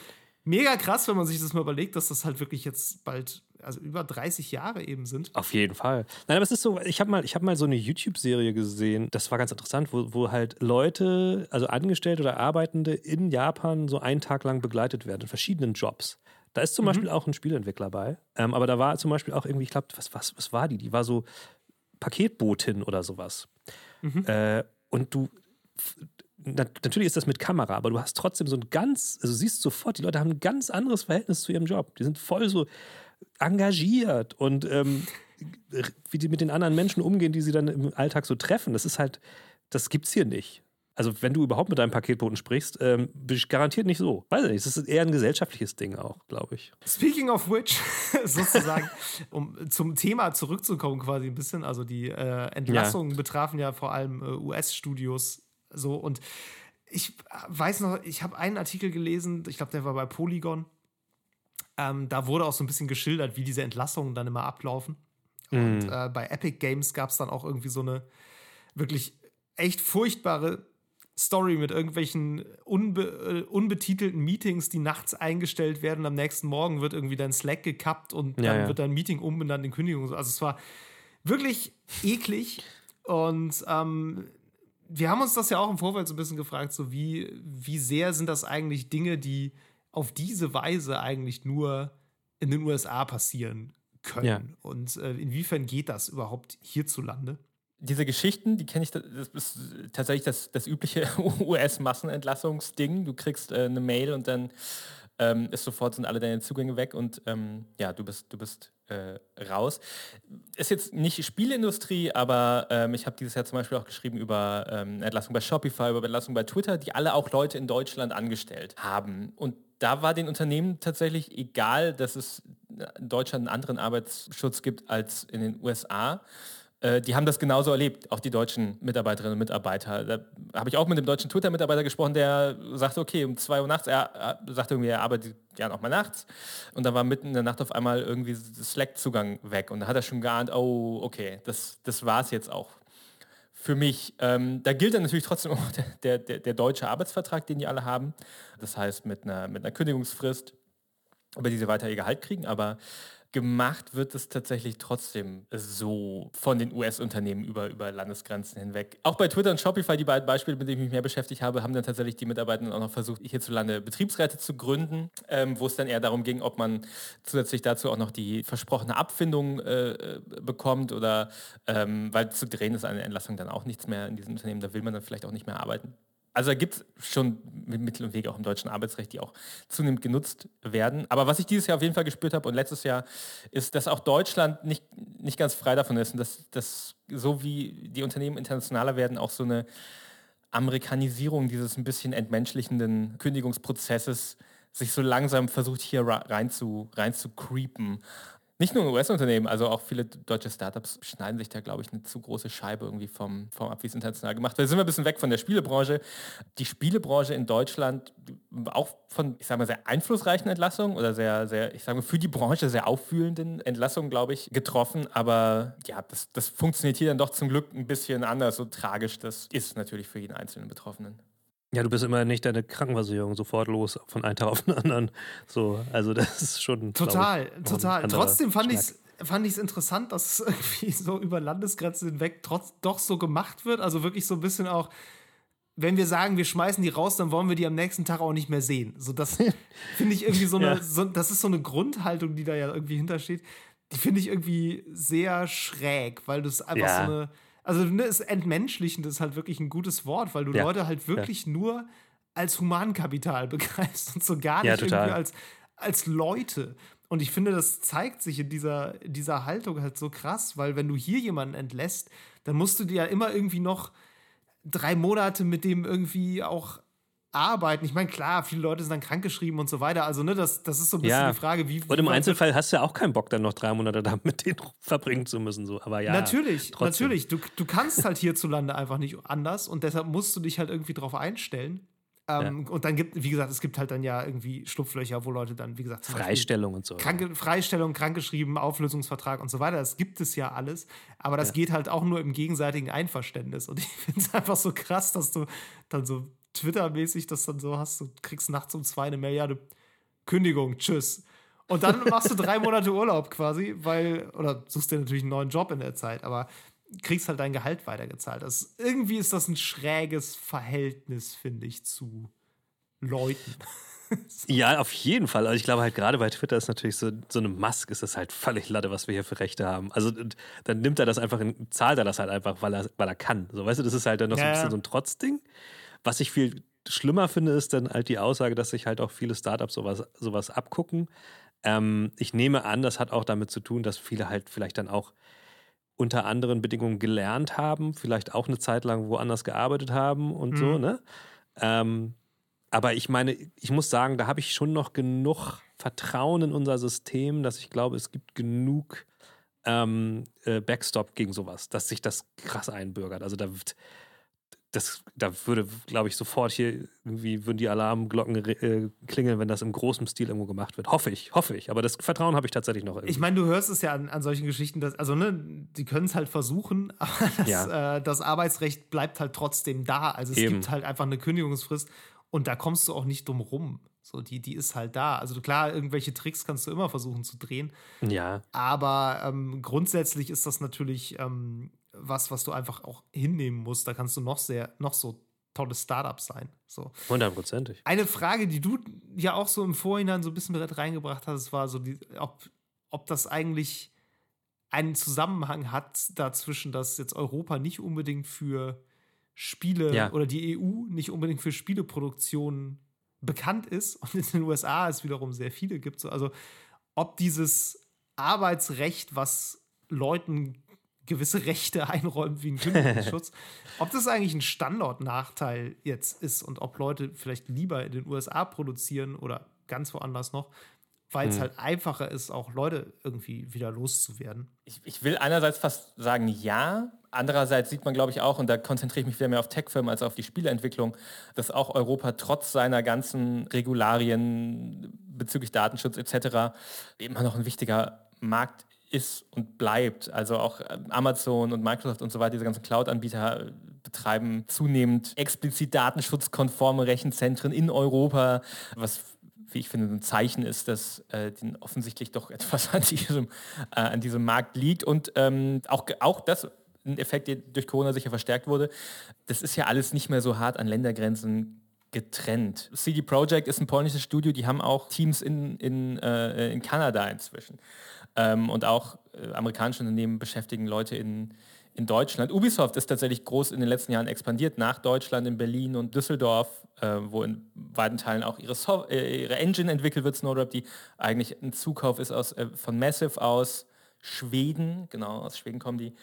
mega krass, wenn man sich das mal überlegt, dass das halt wirklich jetzt bald also über 30 Jahre eben sind. Auf jeden Fall. Nein, aber es ist so, ich habe mal, hab mal so eine YouTube-Serie gesehen, das war ganz interessant, wo, wo halt Leute, also Angestellte oder Arbeitende in Japan so einen Tag lang begleitet werden, in verschiedenen Jobs. Da ist zum mhm. Beispiel auch ein Spielentwickler bei. Ähm, aber da war zum Beispiel auch irgendwie, ich glaube, was, was, was war die? Die war so Paketbotin oder sowas. Mhm. Äh, und du, natürlich ist das mit Kamera, aber du hast trotzdem so ein ganz, also siehst sofort, die Leute haben ein ganz anderes Verhältnis zu ihrem Job. Die sind voll so engagiert und ähm, wie die mit den anderen Menschen umgehen, die sie dann im Alltag so treffen. Das ist halt, das gibt's hier nicht also wenn du überhaupt mit deinem Paketboten sprichst, ähm, garantiert nicht so. Weiß ich nicht, das ist eher ein gesellschaftliches Ding auch, glaube ich. Speaking of which, sozusagen, um zum Thema zurückzukommen quasi ein bisschen, also die äh, Entlassungen ja. betrafen ja vor allem äh, US-Studios so und ich weiß noch, ich habe einen Artikel gelesen, ich glaube, der war bei Polygon. Ähm, da wurde auch so ein bisschen geschildert, wie diese Entlassungen dann immer ablaufen. Und mm. äh, bei Epic Games gab es dann auch irgendwie so eine wirklich echt furchtbare Story mit irgendwelchen unbe äh, unbetitelten Meetings, die nachts eingestellt werden. Am nächsten Morgen wird irgendwie dein Slack gekappt und ja, dann ja. wird dein Meeting umbenannt in Kündigung. Also es war wirklich eklig. Und ähm, wir haben uns das ja auch im Vorfeld so ein bisschen gefragt, so wie, wie sehr sind das eigentlich Dinge, die auf diese Weise eigentlich nur in den USA passieren können. Ja. Und äh, inwiefern geht das überhaupt hierzulande? Diese Geschichten, die kenne ich, das ist tatsächlich das, das übliche US-Massenentlassungsding. Du kriegst äh, eine Mail und dann ähm, ist sofort sind alle deine Zugänge weg und ähm, ja, du bist, du bist äh, raus. Ist jetzt nicht Spielindustrie, aber ähm, ich habe dieses Jahr zum Beispiel auch geschrieben über ähm, Entlassung bei Shopify, über Entlassung bei Twitter, die alle auch Leute in Deutschland angestellt haben. Und da war den Unternehmen tatsächlich egal, dass es in Deutschland einen anderen Arbeitsschutz gibt als in den USA. Äh, die haben das genauso erlebt, auch die deutschen Mitarbeiterinnen und Mitarbeiter. Da habe ich auch mit dem deutschen Twitter-Mitarbeiter gesprochen, der sagte, okay, um zwei Uhr nachts, er, er sagte irgendwie, er arbeitet gerne auch mal nachts. Und da war mitten in der Nacht auf einmal irgendwie Slack-Zugang weg. Und da hat er schon geahnt, oh, okay, das, das war es jetzt auch für mich. Ähm, da gilt dann natürlich trotzdem auch der, der, der, deutsche Arbeitsvertrag, den die alle haben. Das heißt, mit einer, mit einer Kündigungsfrist, über die sie weiter ihr Gehalt kriegen. Aber gemacht wird es tatsächlich trotzdem so von den US-Unternehmen über, über Landesgrenzen hinweg. Auch bei Twitter und Shopify, die beiden Beispiele, mit denen ich mich mehr beschäftigt habe, haben dann tatsächlich die Mitarbeitenden auch noch versucht, hierzulande Betriebsräte zu gründen, ähm, wo es dann eher darum ging, ob man zusätzlich dazu auch noch die versprochene Abfindung äh, äh bekommt oder ähm, weil zu drehen ist eine Entlassung dann auch nichts mehr in diesem Unternehmen, da will man dann vielleicht auch nicht mehr arbeiten. Also da gibt es schon Mittel und Wege auch im deutschen Arbeitsrecht, die auch zunehmend genutzt werden. Aber was ich dieses Jahr auf jeden Fall gespürt habe und letztes Jahr, ist, dass auch Deutschland nicht, nicht ganz frei davon ist und dass, dass so wie die Unternehmen internationaler werden, auch so eine Amerikanisierung dieses ein bisschen entmenschlichenden Kündigungsprozesses sich so langsam versucht, hier rein zu, rein zu creepen. Nicht nur US-Unternehmen, also auch viele deutsche Startups schneiden sich da, glaube ich, eine zu große Scheibe irgendwie vom, vom ab, wie es international gemacht. Da sind wir ein bisschen weg von der Spielebranche. Die Spielebranche in Deutschland auch von, ich sage mal, sehr einflussreichen Entlassungen oder sehr, sehr, ich sage mal, für die Branche sehr auffühlenden Entlassungen, glaube ich, getroffen. Aber ja, das, das funktioniert hier dann doch zum Glück ein bisschen anders. So tragisch das ist natürlich für jeden einzelnen Betroffenen. Ja, du bist immer nicht deine Krankenversicherung sofort los von einem Tag auf den anderen. So, also das ist schon. Total, ich, total. Trotzdem fand ich es fand ich es interessant, dass es irgendwie so über Landesgrenzen hinweg trotz, doch so gemacht wird. Also wirklich so ein bisschen auch, wenn wir sagen, wir schmeißen die raus, dann wollen wir die am nächsten Tag auch nicht mehr sehen. So, das finde ich irgendwie so eine, ja. so, das ist so eine Grundhaltung, die da ja irgendwie hintersteht. Die finde ich irgendwie sehr schräg, weil das einfach ja. so eine, also ne, ist entmenschlichend ist halt wirklich ein gutes Wort, weil du ja. Leute halt wirklich nur als Humankapital begreifst und so gar nicht irgendwie als, als Leute. Und ich finde, das zeigt sich in dieser, dieser Haltung halt so krass, weil wenn du hier jemanden entlässt, dann musst du dir ja immer irgendwie noch drei Monate mit dem irgendwie auch arbeiten. Ich meine, klar, viele Leute sind dann krankgeschrieben und so weiter. Also, ne, das, das ist so ein bisschen ja. die Frage, wie. Und im Einzelfall hast du ja auch keinen Bock, dann noch drei Monate da mit denen verbringen zu müssen. So. Aber ja. Natürlich, trotzdem. natürlich. Du, du kannst halt hierzulande einfach nicht anders und deshalb musst du dich halt irgendwie drauf einstellen. Ähm, ja. Und dann gibt, wie gesagt, es gibt halt dann ja irgendwie Schlupflöcher, wo Leute dann, wie gesagt, Freistellung und so. Kranke, Freistellung, krankgeschrieben, Auflösungsvertrag und so weiter. Das gibt es ja alles. Aber das ja. geht halt auch nur im gegenseitigen Einverständnis. Und ich finde es einfach so krass, dass du dann so Twitter-mäßig das dann so hast. Du kriegst nachts um zwei eine Milliarde Kündigung, tschüss. Und dann machst du drei Monate Urlaub quasi, weil, oder suchst dir natürlich einen neuen Job in der Zeit, aber kriegst halt dein Gehalt weitergezahlt. Das, irgendwie ist das ein schräges Verhältnis, finde ich, zu Leuten. Ja, auf jeden Fall. Also ich glaube halt gerade bei Twitter ist natürlich so, so eine Maske, ist das halt völlig latte, was wir hier für Rechte haben. Also dann nimmt er das einfach, in, zahlt er das halt einfach, weil er, weil er kann. So, weißt du, das ist halt dann noch ja, so ein bisschen so ein Trotzding. Was ich viel schlimmer finde, ist dann halt die Aussage, dass sich halt auch viele Startups sowas, sowas abgucken. Ähm, ich nehme an, das hat auch damit zu tun, dass viele halt vielleicht dann auch unter anderen Bedingungen gelernt haben, vielleicht auch eine Zeit lang woanders gearbeitet haben und mhm. so, ne? Ähm, aber ich meine, ich muss sagen, da habe ich schon noch genug Vertrauen in unser System, dass ich glaube, es gibt genug ähm, äh, Backstop gegen sowas, dass sich das krass einbürgert. Also da wird, das, da würde, glaube ich, sofort hier irgendwie würden die Alarmglocken äh, klingeln, wenn das im großen Stil irgendwo gemacht wird. Hoffe ich, hoffe ich. Aber das Vertrauen habe ich tatsächlich noch. Irgendwie. Ich meine, du hörst es ja an, an solchen Geschichten, dass, also ne, die können es halt versuchen, aber das, ja. äh, das, Arbeitsrecht bleibt halt trotzdem da. Also es Eben. gibt halt einfach eine Kündigungsfrist und da kommst du auch nicht drum rum. So, die, die ist halt da. Also klar, irgendwelche Tricks kannst du immer versuchen zu drehen. Ja. Aber ähm, grundsätzlich ist das natürlich ähm, was, was du einfach auch hinnehmen musst. Da kannst du noch sehr, noch so tolle Startups sein. So. Hundertprozentig. Eine Frage, die du ja auch so im Vorhinein so ein bisschen mit reingebracht hast, war so, die, ob, ob das eigentlich einen Zusammenhang hat dazwischen, dass jetzt Europa nicht unbedingt für Spiele ja. oder die EU nicht unbedingt für Spieleproduktion bekannt ist und in den USA es wiederum sehr viele gibt. Also ob dieses Arbeitsrecht, was Leuten gewisse Rechte einräumt wie ein Kündigungsschutz. ob das eigentlich ein Standortnachteil jetzt ist und ob Leute vielleicht lieber in den USA produzieren oder ganz woanders noch, weil es hm. halt einfacher ist, auch Leute irgendwie wieder loszuwerden. Ich, ich, will einerseits fast sagen ja, andererseits sieht man, glaube ich, auch, und da konzentriere ich mich wieder mehr auf Tech-Firmen als auf die Spieleentwicklung, dass auch Europa trotz seiner ganzen Regularien bezüglich Datenschutz etc. immer noch ein wichtiger Markt ist und bleibt. Also auch äh, Amazon und Microsoft und so weiter, diese ganzen Cloud-Anbieter betreiben zunehmend explizit datenschutzkonforme Rechenzentren in Europa, was wie ich finde, ein Zeichen ist, dass äh, offensichtlich doch etwas an diesem, äh, an diesem Markt liegt. Und ähm, auch, auch das ein Effekt, der durch Corona sicher verstärkt wurde. Das ist ja alles nicht mehr so hart an Ländergrenzen getrennt. CD Projekt ist ein polnisches Studio, die haben auch Teams in, in, äh, in Kanada inzwischen. Ähm, und auch äh, amerikanische Unternehmen beschäftigen Leute in, in Deutschland. Ubisoft ist tatsächlich groß in den letzten Jahren expandiert nach Deutschland, in Berlin und Düsseldorf, äh, wo in weiten Teilen auch ihre, so äh, ihre Engine entwickelt wird, Snowdrop, die eigentlich ein Zukauf ist aus, äh, von Massive aus Schweden, genau, aus Schweden kommen die.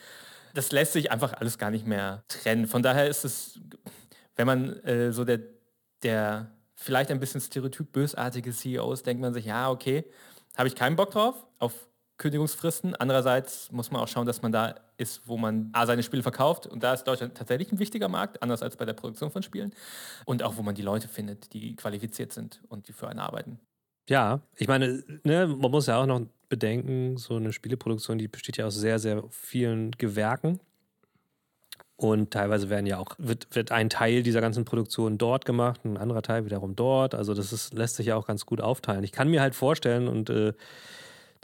Das lässt sich einfach alles gar nicht mehr trennen. Von daher ist es, wenn man äh, so der, der vielleicht ein bisschen stereotyp bösartige CEOs, denkt man sich, ja, okay, habe ich keinen Bock drauf, auf Kündigungsfristen. Andererseits muss man auch schauen, dass man da ist, wo man A, seine Spiele verkauft und da ist Deutschland tatsächlich ein wichtiger Markt, anders als bei der Produktion von Spielen und auch, wo man die Leute findet, die qualifiziert sind und die für einen arbeiten. Ja, ich meine, ne, man muss ja auch noch bedenken, so eine Spieleproduktion, die besteht ja aus sehr, sehr vielen Gewerken. Und teilweise werden ja auch, wird, wird ein Teil dieser ganzen Produktion dort gemacht, ein anderer Teil wiederum dort. Also das ist, lässt sich ja auch ganz gut aufteilen. Ich kann mir halt vorstellen, und äh,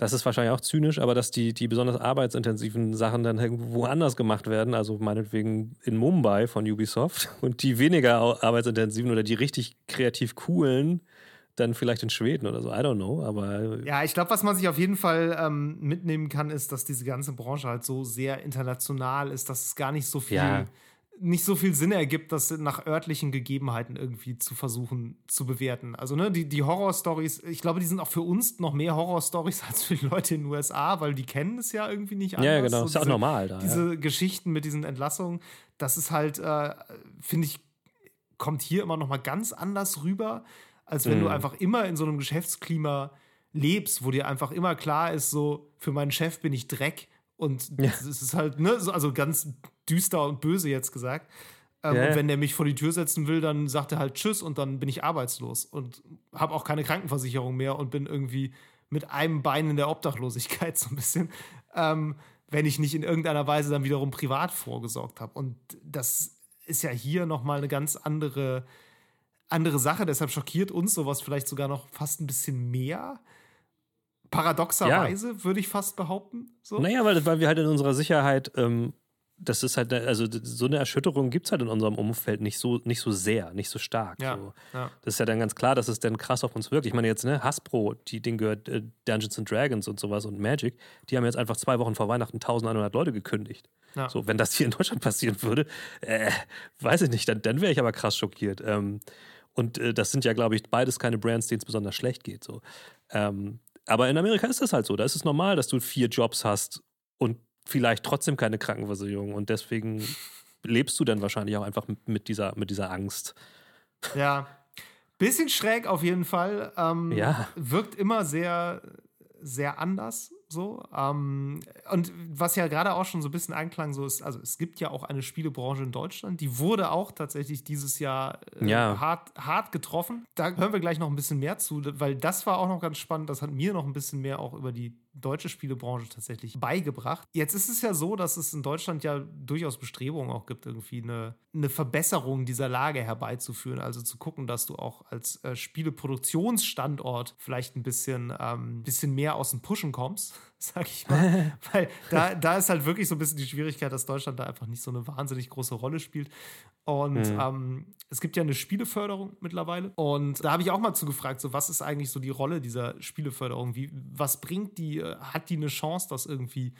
das ist wahrscheinlich auch zynisch, aber dass die, die besonders arbeitsintensiven Sachen dann irgendwo anders gemacht werden, also meinetwegen in Mumbai von Ubisoft und die weniger arbeitsintensiven oder die richtig kreativ coolen dann vielleicht in Schweden oder so, I don't know, aber. Ja, ich glaube, was man sich auf jeden Fall ähm, mitnehmen kann, ist, dass diese ganze Branche halt so sehr international ist, dass es gar nicht so viel. Ja. Nicht so viel Sinn ergibt, das nach örtlichen Gegebenheiten irgendwie zu versuchen zu bewerten. Also, ne, die, die Horror-Stories, ich glaube, die sind auch für uns noch mehr Horror-Stories als für die Leute in den USA, weil die kennen es ja irgendwie nicht anders. Ja, genau, so ist ja auch normal da. Diese ja. Geschichten mit diesen Entlassungen, das ist halt, äh, finde ich, kommt hier immer noch mal ganz anders rüber als wenn mhm. du einfach immer in so einem Geschäftsklima lebst, wo dir einfach immer klar ist, so, für meinen Chef bin ich Dreck. Und es ja. ist halt, ne, also ganz düster und böse jetzt gesagt. Ähm, ja. Und wenn der mich vor die Tür setzen will, dann sagt er halt Tschüss und dann bin ich arbeitslos und habe auch keine Krankenversicherung mehr und bin irgendwie mit einem Bein in der Obdachlosigkeit so ein bisschen, ähm, wenn ich nicht in irgendeiner Weise dann wiederum privat vorgesorgt habe. Und das ist ja hier nochmal eine ganz andere andere Sache. Deshalb schockiert uns sowas vielleicht sogar noch fast ein bisschen mehr. Paradoxerweise, ja. würde ich fast behaupten. So. Naja, weil, weil wir halt in unserer Sicherheit, ähm, das ist halt, also so eine Erschütterung gibt es halt in unserem Umfeld nicht so, nicht so sehr, nicht so stark. Ja, so. ja. Das ist ja dann ganz klar, dass es dann krass auf uns wirkt. Ich meine, jetzt, ne, Hasbro, die Ding gehört äh, Dungeons and Dragons und sowas und Magic, die haben jetzt einfach zwei Wochen vor Weihnachten 1100 Leute gekündigt. Ja. So, wenn das hier in Deutschland passieren würde, äh, weiß ich nicht, dann, dann wäre ich aber krass schockiert. Ähm, und äh, das sind ja, glaube ich, beides keine Brands, denen es besonders schlecht geht. So. Ähm, aber in Amerika ist das halt so. Da ist es normal, dass du vier Jobs hast und vielleicht trotzdem keine Krankenversicherung. Und deswegen lebst du dann wahrscheinlich auch einfach mit dieser, mit dieser Angst. Ja. Bisschen schräg auf jeden Fall. Ähm, ja. Wirkt immer sehr, sehr anders. So, ähm, und was ja gerade auch schon so ein bisschen anklang, so ist, also es gibt ja auch eine Spielebranche in Deutschland, die wurde auch tatsächlich dieses Jahr äh, ja. hart, hart getroffen. Da hören wir gleich noch ein bisschen mehr zu, weil das war auch noch ganz spannend. Das hat mir noch ein bisschen mehr auch über die deutsche Spielebranche tatsächlich beigebracht. Jetzt ist es ja so, dass es in Deutschland ja durchaus Bestrebungen auch gibt, irgendwie eine, eine Verbesserung dieser Lage herbeizuführen. Also zu gucken, dass du auch als äh, Spieleproduktionsstandort vielleicht ein bisschen, ähm, bisschen mehr aus dem Pushen kommst, sag ich mal. Weil da, da ist halt wirklich so ein bisschen die Schwierigkeit, dass Deutschland da einfach nicht so eine wahnsinnig große Rolle spielt. Und mhm. ähm, es gibt ja eine Spieleförderung mittlerweile. Und da habe ich auch mal zugefragt, so was ist eigentlich so die Rolle dieser Spieleförderung? Wie, was bringt die, äh, hat die eine Chance, das irgendwie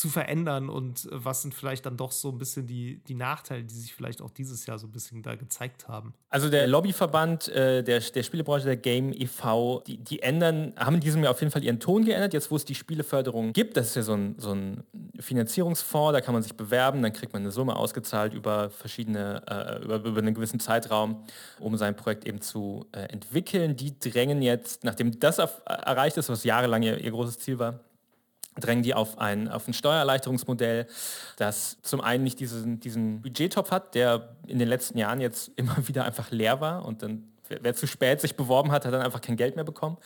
zu verändern und was sind vielleicht dann doch so ein bisschen die, die Nachteile, die sich vielleicht auch dieses Jahr so ein bisschen da gezeigt haben? Also der Lobbyverband äh, der, der Spielebranche, der Game e.V., die, die ändern, haben in diesem Jahr auf jeden Fall ihren Ton geändert, jetzt wo es die Spieleförderung gibt. Das ist ja so ein, so ein Finanzierungsfonds, da kann man sich bewerben, dann kriegt man eine Summe ausgezahlt über verschiedene, äh, über, über einen gewissen Zeitraum, um sein Projekt eben zu äh, entwickeln. Die drängen jetzt, nachdem das erreicht ist, was jahrelang ihr, ihr großes Ziel war, drängen die auf ein, auf ein Steuererleichterungsmodell, das zum einen nicht diesen, diesen Budgettopf hat, der in den letzten Jahren jetzt immer wieder einfach leer war und dann wer zu spät sich beworben hat, hat dann einfach kein Geld mehr bekommen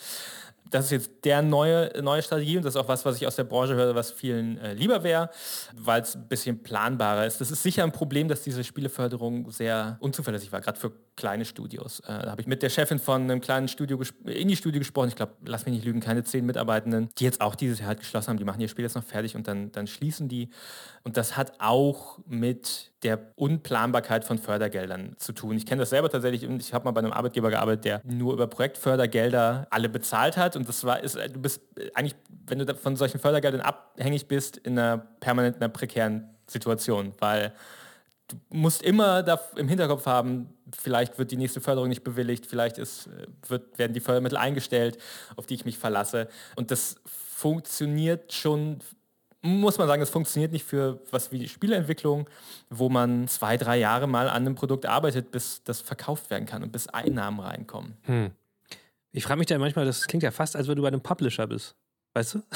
das ist jetzt der neue, neue Strategie und das ist auch was, was ich aus der Branche höre, was vielen äh, lieber wäre, weil es ein bisschen planbarer ist. Das ist sicher ein Problem, dass diese Spieleförderung sehr unzuverlässig war, gerade für kleine Studios. Äh, da habe ich mit der Chefin von einem kleinen Studio Indie-Studio gesprochen, ich glaube, lass mich nicht lügen, keine zehn Mitarbeitenden, die jetzt auch dieses Jahr halt geschlossen haben, die machen ihr Spiel jetzt noch fertig und dann, dann schließen die. Und das hat auch mit der Unplanbarkeit von Fördergeldern zu tun. Ich kenne das selber tatsächlich und ich habe mal bei einem Arbeitgeber gearbeitet, der nur über Projektfördergelder alle bezahlt hat und das war ist du bist eigentlich wenn du von solchen Fördergeldern abhängig bist in einer permanenten einer prekären Situation, weil du musst immer da im Hinterkopf haben, vielleicht wird die nächste Förderung nicht bewilligt, vielleicht ist, wird, werden die Fördermittel eingestellt, auf die ich mich verlasse und das funktioniert schon muss man sagen, es funktioniert nicht für was wie die Spieleentwicklung, wo man zwei, drei Jahre mal an einem Produkt arbeitet, bis das verkauft werden kann und bis Einnahmen reinkommen. Hm. Ich frage mich da manchmal, das klingt ja fast, als wenn du bei einem Publisher bist. Weißt du?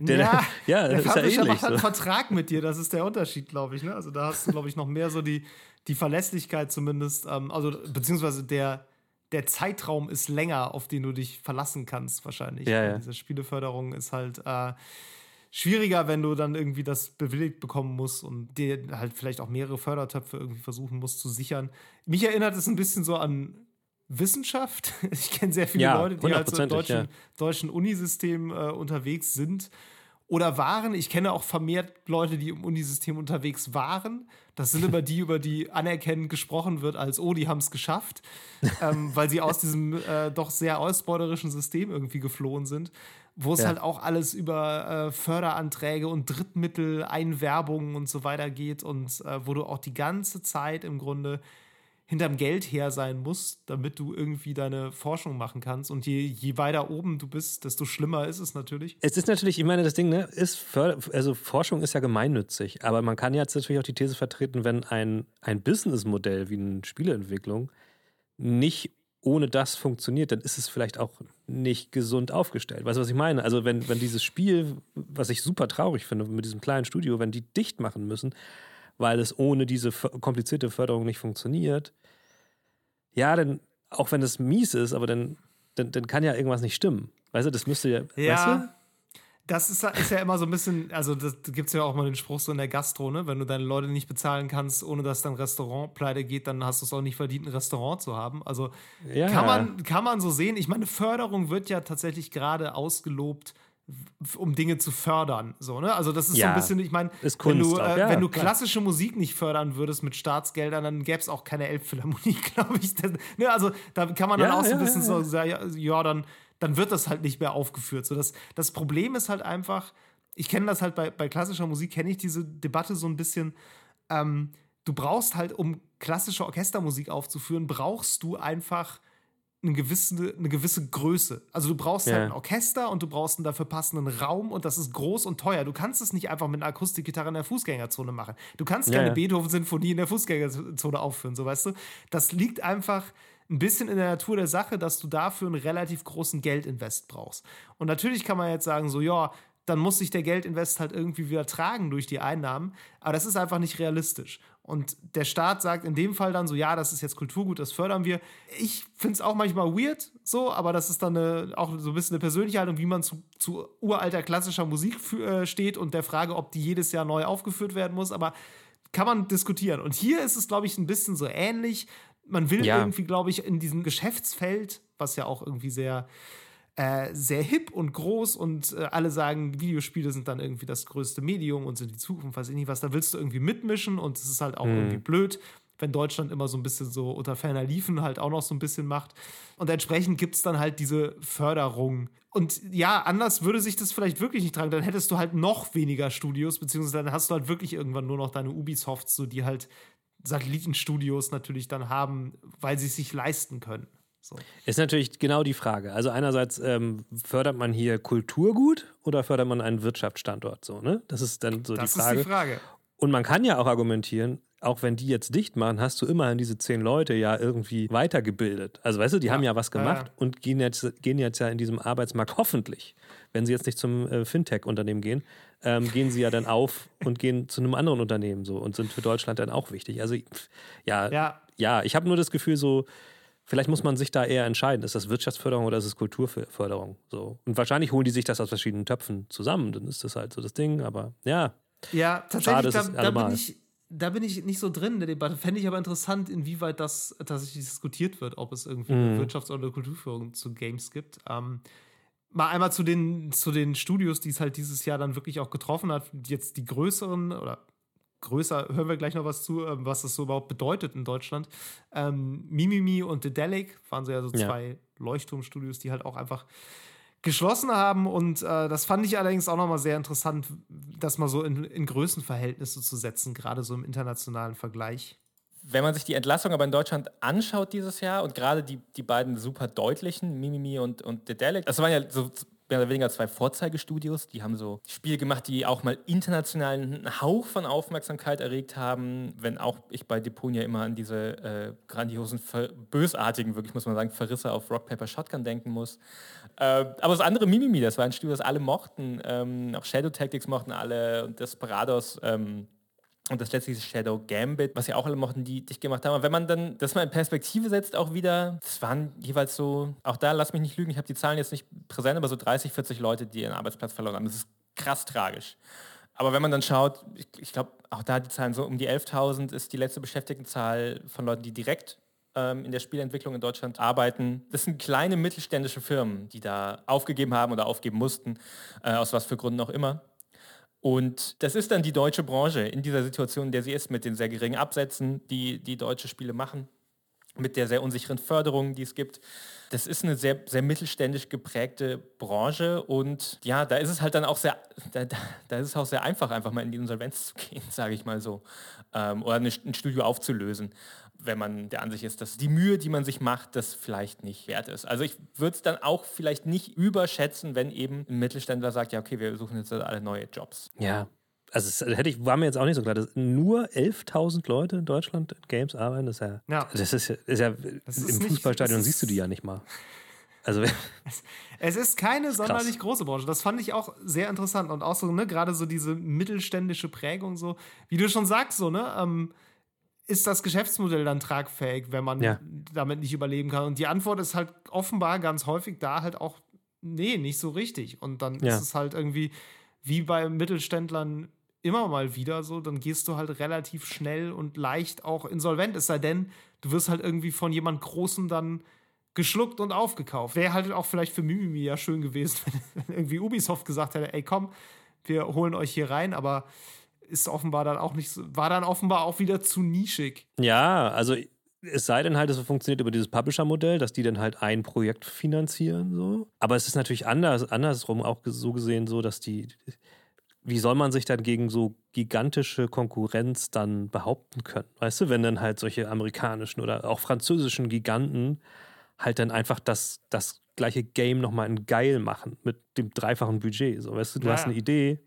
Der, ja, ja, der ist ja Publisher ähnlich. macht halt einen So. Vertrag mit dir, das ist der Unterschied, glaube ich. Ne? Also da hast du, glaube ich, noch mehr so die, die Verlässlichkeit zumindest. Ähm, also beziehungsweise der, der Zeitraum ist länger, auf den du dich verlassen kannst, wahrscheinlich. Ja, ja. Diese Spieleförderung ist halt äh, schwieriger, wenn du dann irgendwie das bewilligt bekommen musst und dir halt vielleicht auch mehrere Fördertöpfe irgendwie versuchen musst zu sichern. Mich erinnert es ein bisschen so an Wissenschaft. Ich kenne sehr viele Ja, Leute, die halt so im deutschen, ja. deutschen Unisystem äh, unterwegs sind oder waren. Ich kenne auch vermehrt Leute, die im Unisystem unterwegs waren. Das sind immer die, über die anerkennend gesprochen wird, als oh, die haben es geschafft, ähm, weil sie aus diesem äh, doch sehr ausbeuterischen System irgendwie geflohen sind, wo es Ja. halt auch alles über äh, Förderanträge und Drittmittel, Einwerbungen und so weiter geht und äh, wo du auch die ganze Zeit im Grunde hinterm Geld her sein musst, damit du irgendwie deine Forschung machen kannst. Und je, je weiter oben du bist, desto schlimmer ist es natürlich. Es ist natürlich, ich meine, das Ding, ne, ist Förder also Forschung ist ja gemeinnützig, aber man kann jetzt natürlich auch die These vertreten, wenn ein, ein Businessmodell wie eine Spieleentwicklung nicht ohne das funktioniert, dann ist es vielleicht auch nicht gesund aufgestellt. Weißt du, was ich meine? Also, wenn, wenn dieses Spiel, was ich super traurig finde mit diesem kleinen Studio, wenn die dicht machen müssen, weil es ohne diese komplizierte Förderung nicht funktioniert, ja, dann, auch wenn es mies ist, aber dann, dann, dann kann ja irgendwas nicht stimmen. Weißt du, das müsste ja, weißt du? Ja, das ist, ist ja immer so ein bisschen, also das gibt es ja auch mal den Spruch so in der Gastro, ne? Wenn du deine Leute nicht bezahlen kannst, ohne dass dein Restaurant pleite geht, dann hast du es auch nicht verdient, ein Restaurant zu haben. Also Ja. kann, man, kann man so sehen. Ich meine, Förderung wird ja tatsächlich gerade ausgelobt, um Dinge zu fördern. So, ne? Also das ist so Ja, ein bisschen, ich meine, wenn du, äh, Ja, wenn du klassische Musik nicht fördern würdest mit Staatsgeldern, dann gäbe es auch keine Elbphilharmonie, glaube ich. Das, ne? Also da kann man dann Ja, auch so ein bisschen so sagen, ja, ja, dann, dann wird das halt nicht mehr aufgeführt. So, das, das Problem ist halt einfach, ich kenne das halt bei, bei klassischer Musik, kenne ich diese Debatte so ein bisschen. Ähm, du brauchst halt, um klassische Orchestermusik aufzuführen, brauchst du einfach eine gewisse, eine gewisse Größe. Also du brauchst Ja. halt ein Orchester und du brauchst einen dafür passenden Raum und das ist groß und teuer. Du kannst es nicht einfach mit einer Akustikgitarre in der Fußgängerzone machen. Du kannst keine ja. Beethoven-Sinfonie in der Fußgängerzone aufführen, so weißt du. Das liegt einfach ein bisschen in der Natur der Sache, dass du dafür einen relativ großen Geldinvest brauchst. Und natürlich kann man jetzt sagen, so, ja, dann muss sich der Geldinvest halt irgendwie wieder tragen durch die Einnahmen. Aber das ist einfach nicht realistisch. Und der Staat sagt in dem Fall dann so, ja, das ist jetzt Kulturgut, das fördern wir. Ich finde es auch manchmal weird, so, aber das ist dann eine, auch so ein bisschen eine persönliche Haltung, wie man zu, zu uralter klassischer Musik fü- äh, steht und der Frage, ob die jedes Jahr neu aufgeführt werden muss. Aber kann man diskutieren. Und hier ist es, glaube ich, ein bisschen so ähnlich. Man will Ja. irgendwie, glaube ich, in diesem Geschäftsfeld, was ja auch irgendwie sehr äh, sehr hip und groß und äh, alle sagen, Videospiele sind dann irgendwie das größte Medium und sind die Zukunft, weiß ich nicht was. Da willst du irgendwie mitmischen und es ist halt auch irgendwie blöd, wenn Deutschland immer so ein bisschen so unter ferner Liefen halt auch noch so ein bisschen macht. Und entsprechend gibt es dann halt diese Förderung. Und ja, anders würde sich das vielleicht wirklich nicht tragen. Dann hättest du halt noch weniger Studios, beziehungsweise dann hast du halt wirklich irgendwann nur noch deine Ubisofts, so die halt Satellitenstudios natürlich dann haben, weil sie es sich leisten können. So. Ist natürlich genau die Frage. Also einerseits ähm, fördert man hier Kulturgut oder fördert man einen Wirtschaftsstandort so, ne? Das ist dann so Das die ist Frage. die Frage. Und man kann ja auch argumentieren, auch wenn die jetzt dicht machen, hast du immerhin diese zehn Leute ja irgendwie weitergebildet. Also weißt du, die haben ja was Ja, gemacht ja. und gehen jetzt, gehen jetzt ja in diesem Arbeitsmarkt hoffentlich, wenn sie jetzt nicht zum äh, Fintech-Unternehmen gehen, ähm, gehen sie ja dann auf und gehen zu einem anderen Unternehmen so und sind für Deutschland dann auch wichtig. Also ja, Ja. ja, ich habe nur das Gefühl so, vielleicht muss man sich da eher entscheiden, ist das Wirtschaftsförderung oder ist es Kulturförderung? So. Und wahrscheinlich holen die sich das aus verschiedenen Töpfen zusammen, dann ist das halt so das Ding, aber ja. Ja, Schade, tatsächlich, es da, da, bin ich, da bin ich nicht so drin in der Debatte. Fände ich aber interessant, inwieweit das tatsächlich diskutiert wird, ob es irgendwie Mhm. Wirtschafts- oder Kulturführung zu Games gibt. Ähm, mal einmal zu den, zu den Studios, die es halt dieses Jahr dann wirklich auch getroffen hat. Jetzt die größeren oder größer, hören wir gleich noch was zu, ähm, was das so überhaupt bedeutet in Deutschland. Ähm, Mimimi und Dedelic waren so ja so Ja. zwei Leuchtturmstudios, die halt auch einfach geschlossen haben. Und äh, das fand ich allerdings auch nochmal sehr interessant, das mal so in, in Größenverhältnisse zu setzen, gerade so im internationalen Vergleich. Wenn man sich die Entlassung aber in Deutschland anschaut dieses Jahr und gerade die, die beiden super deutlichen, Mimimi und, und Dedelic, das waren ja so mehr oder weniger zwei Vorzeigestudios. Die haben so Spiele gemacht, die auch mal internationalen Hauch von Aufmerksamkeit erregt haben. Wenn auch ich bei Deponia immer an diese äh, grandiosen, bösartigen, wirklich muss man sagen, Verrisse auf Rock, Paper, Shotgun denken muss. Äh, aber das andere Mimimi, das war ein Studio, das alle mochten. Ähm, auch Shadow Tactics mochten alle und Desperados. Ähm, und das letzte Shadow Gambit, was ja auch alle mochten, die dich gemacht haben. Aber wenn man dann das mal in Perspektive setzt, auch wieder, das waren jeweils so, auch da, lass mich nicht lügen, ich habe die Zahlen jetzt nicht präsent, aber so 30, 40 Leute, die ihren Arbeitsplatz verloren haben. Das ist krass tragisch. Aber wenn man dann schaut, ich, ich glaube, auch da die Zahlen so um die 11.000 ist die letzte Beschäftigtenzahl von Leuten, die direkt ähm, in der Spielentwicklung in Deutschland arbeiten. Das sind kleine mittelständische Firmen, die da aufgegeben haben oder aufgeben mussten, äh, aus was für Gründen auch immer. Und das ist dann die deutsche Branche in dieser Situation, in der sie ist, mit den sehr geringen Absätzen, die die deutsche Spiele machen, mit der sehr unsicheren Förderung, die es gibt. Das ist eine sehr, sehr mittelständisch geprägte Branche und ja, da ist es halt dann auch sehr, da, da ist es auch sehr einfach, einfach mal in die Insolvenz zu gehen, sage ich mal so, ähm, oder eine, ein Studio aufzulösen wenn man der Ansicht ist, dass die Mühe, die man sich macht, das vielleicht nicht wert ist. Also ich würde es dann auch vielleicht nicht überschätzen, wenn eben ein Mittelständler sagt, ja, okay, wir suchen jetzt alle neue Jobs. Ja. Also das hätte ich, war mir jetzt auch nicht so klar, dass nur 11.000 Leute in Deutschland in Games arbeiten, das ist ja, ja. Das ist, ist ja das ist im Fußballstadion siehst du die ja nicht mal. Also es ist keine sonderlich große Branche. Das fand ich auch sehr interessant und auch so ne gerade so diese mittelständische Prägung so, wie du schon sagst so ne. Ähm, ist das Geschäftsmodell dann tragfähig, wenn man ja. damit nicht überleben kann? Und die Antwort ist halt offenbar ganz häufig da halt auch, nee, nicht so richtig. Und dann ja. ist es halt irgendwie wie bei Mittelständlern immer mal wieder so, dann gehst du halt relativ schnell und leicht auch insolvent, es sei denn, du wirst halt irgendwie von jemand Großem dann geschluckt und aufgekauft. Wäre halt auch vielleicht für Mimimi ja schön gewesen, wenn irgendwie Ubisoft gesagt hätte, ey komm, wir holen euch hier rein, aber ist offenbar dann auch nicht so, war dann offenbar auch wieder zu nischig. Ja, also es sei denn halt, es funktioniert über dieses Publisher-Modell, dass die dann halt ein Projekt finanzieren, so. Aber es ist natürlich anders, andersrum auch so gesehen so, dass die, wie soll man sich dann gegen so gigantische Konkurrenz dann behaupten können? Weißt du, wenn dann halt solche amerikanischen oder auch französischen Giganten halt dann einfach das, das gleiche Game nochmal in geil machen mit dem dreifachen Budget. So, weißt du, du ja. hast eine Idee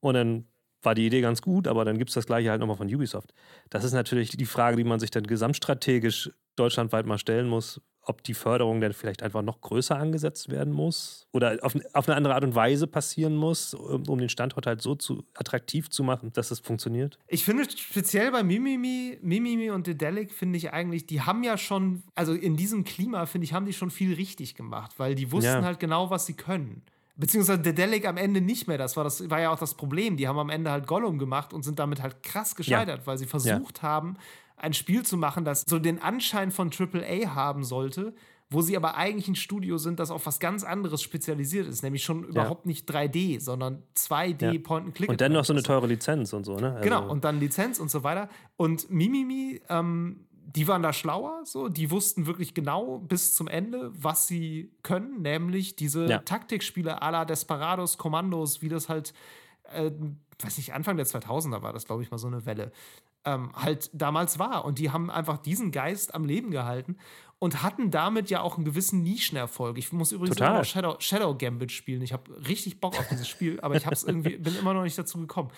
und dann war die Idee ganz gut, aber dann gibt es das gleiche halt nochmal von Ubisoft. Das ist natürlich die Frage, die man sich dann gesamtstrategisch deutschlandweit mal stellen muss, ob die Förderung dann vielleicht einfach noch größer angesetzt werden muss oder auf, auf eine andere Art und Weise passieren muss, um, um, den Standort halt so zu, attraktiv zu machen, dass es funktioniert. Ich finde speziell bei Mimimi, Mimimi und Dedelic finde ich eigentlich, die haben ja schon, also in diesem Klima finde ich, haben die schon viel richtig gemacht, weil die wussten ja. halt genau, was sie können. Beziehungsweise Dedelic am Ende nicht mehr. Das war, das war ja auch das Problem. Die haben am Ende halt Gollum gemacht und sind damit halt krass gescheitert, ja. weil sie versucht ja. haben, ein Spiel zu machen, das so den Anschein von AAA haben sollte, wo sie aber eigentlich ein Studio sind, das auf was ganz anderes spezialisiert ist, nämlich schon ja. überhaupt nicht 3D, sondern 2D ja. Point-and-Click. Und dann noch so eine teure Lizenz und so, ne? Also genau, und dann Lizenz und so weiter. Und Mimimi ähm, die waren da schlauer, so, die wussten wirklich genau bis zum Ende, was sie können, nämlich diese ja. Taktikspiele à la Desperados, Kommandos, wie das halt, äh, weiß nicht, Anfang der 2000er war das, glaube ich, mal so eine Welle, ähm, halt damals war. Und die haben einfach diesen Geist am Leben gehalten und hatten damit ja auch einen gewissen Nischenerfolg. Ich muss übrigens Total. immer noch Shadow, Shadow Gambit spielen. Ich habe richtig Bock auf dieses Spiel, aber ich hab's irgendwie, bin immer noch nicht dazu gekommen.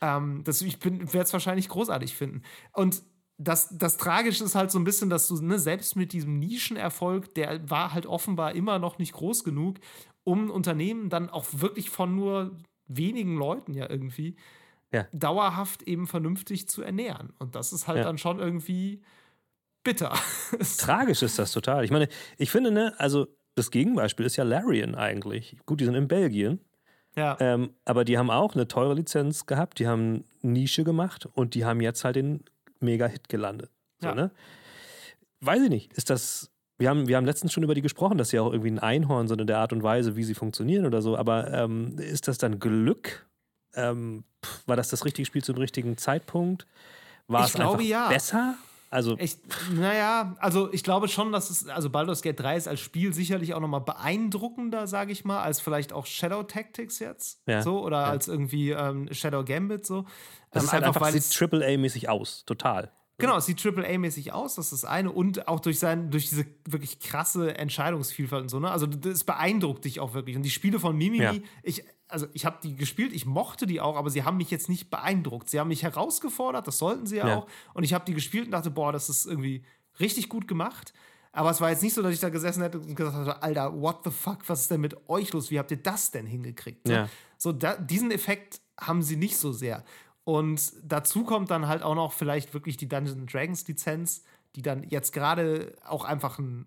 Ähm, das, ich werde es wahrscheinlich großartig finden. Und das, das Tragische ist halt so ein bisschen, dass du, ne, selbst mit diesem Nischenerfolg, der war halt offenbar immer noch nicht groß genug, um Unternehmen dann auch wirklich von nur wenigen Leuten ja irgendwie ja. dauerhaft eben vernünftig zu ernähren. Und das ist halt ja. dann schon irgendwie bitter. Tragisch ist das total. Ich meine, ich finde, ne, also das Gegenbeispiel ist ja Larian eigentlich. Gut, die sind in Belgien. Ja. Ähm, aber die haben auch eine teure Lizenz gehabt, die haben Nische gemacht und die haben jetzt halt den Mega-Hit gelandet. So, ja. ne? Weiß ich nicht. Ist das. Wir haben, wir haben letztens schon über die gesprochen, dass sie auch irgendwie ein Einhorn sind in der Art und Weise, wie sie funktionieren oder so. Aber ähm, ist das dann Glück? Ähm, war das das richtige Spiel zum richtigen Zeitpunkt? War ich es glaube, ja. besser? Also, ich, naja, also ich glaube schon, dass es, also Baldur's Gate 3 ist als Spiel sicherlich auch nochmal beeindruckender, sage ich mal, als vielleicht auch Shadow Tactics jetzt. Ja, so, oder ja. als irgendwie ähm, Shadow Gambit so. Das ähm, ist halt einfach, einfach sieht AAA-mäßig aus, total. Genau, es sieht AAA-mäßig aus, das ist das eine. Und auch durch, sein, durch diese wirklich krasse Entscheidungsvielfalt und so. Ne? Also, das beeindruckt dich auch wirklich. Und die Spiele von Mimimi, ja. ich, also ich habe die gespielt, ich mochte die auch, aber sie haben mich jetzt nicht beeindruckt. Sie haben mich herausgefordert, das sollten sie ja, ja. auch. Und ich habe die gespielt und dachte, boah, das ist irgendwie richtig gut gemacht. Aber es war jetzt nicht so, dass ich da gesessen hätte und gesagt habe, Alter, what the fuck, was ist denn mit euch los? Wie habt ihr das denn hingekriegt? Ja. So, da, diesen Effekt haben sie nicht so sehr. Und dazu kommt dann halt auch noch vielleicht wirklich die Dungeons Dragons Lizenz, die dann jetzt gerade auch einfach ein,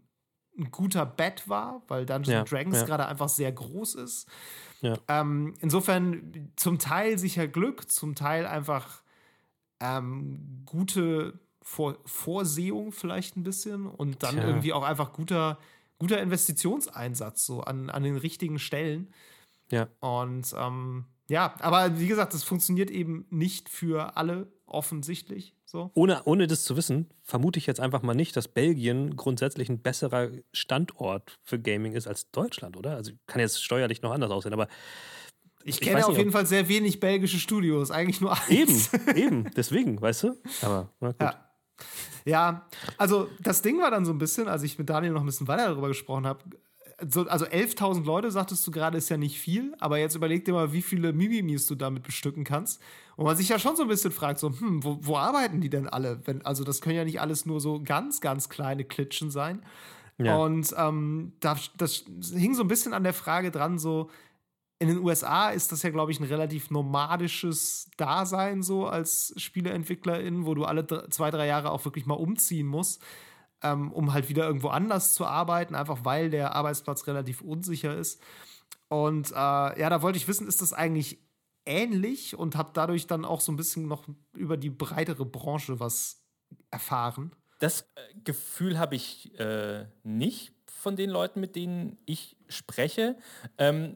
ein, guter Bet war, weil Dungeons ja, Dragons ja. gerade einfach sehr groß ist. Ja. Ähm, insofern zum Teil sicher Glück, zum Teil einfach ähm, gute Vor Vorsehung vielleicht ein bisschen und dann Tja. irgendwie auch einfach guter, guter Investitionseinsatz so an, an den richtigen Stellen. Ja. Und ähm, ja, aber wie gesagt, das funktioniert eben nicht für alle offensichtlich. So. Ohne, ohne das zu wissen, vermute ich jetzt einfach mal nicht, dass Belgien grundsätzlich ein besserer Standort für Gaming ist als Deutschland, oder? Also kann jetzt steuerlich noch anders aussehen, aber ich, ich kenne nicht, auf jeden Fall sehr wenig belgische Studios, eigentlich nur eins. Eben, eben, deswegen, weißt du? Aber na gut. Ja. ja, also das Ding war dann so ein bisschen, als ich mit Daniel noch ein bisschen weiter darüber gesprochen habe, so, also 11.000 Leute, sagtest du gerade, ist ja nicht viel, aber jetzt überleg dir mal, wie viele Mimimis du damit bestücken kannst. Und man sich ja schon so ein bisschen fragt, so, hm, wo, wo arbeiten die denn alle? Wenn, also das können ja nicht alles nur so ganz, ganz kleine Klitschen sein. Ja. Und ähm, das, das hing so ein bisschen an der Frage dran, so, in den USA ist das ja, glaube ich, ein relativ nomadisches Dasein so als Spieleentwicklerin, wo du alle zwei, drei Jahre auch wirklich mal umziehen musst ähm, um halt wieder irgendwo anders zu arbeiten, einfach weil der Arbeitsplatz relativ unsicher ist. Und äh, ja, da wollte ich wissen, ist das eigentlich ähnlich und habe dadurch dann auch so ein bisschen noch über die breitere Branche was erfahren. Das äh, Gefühl habe ich äh, nicht von den Leuten, mit denen ich spreche. Ähm,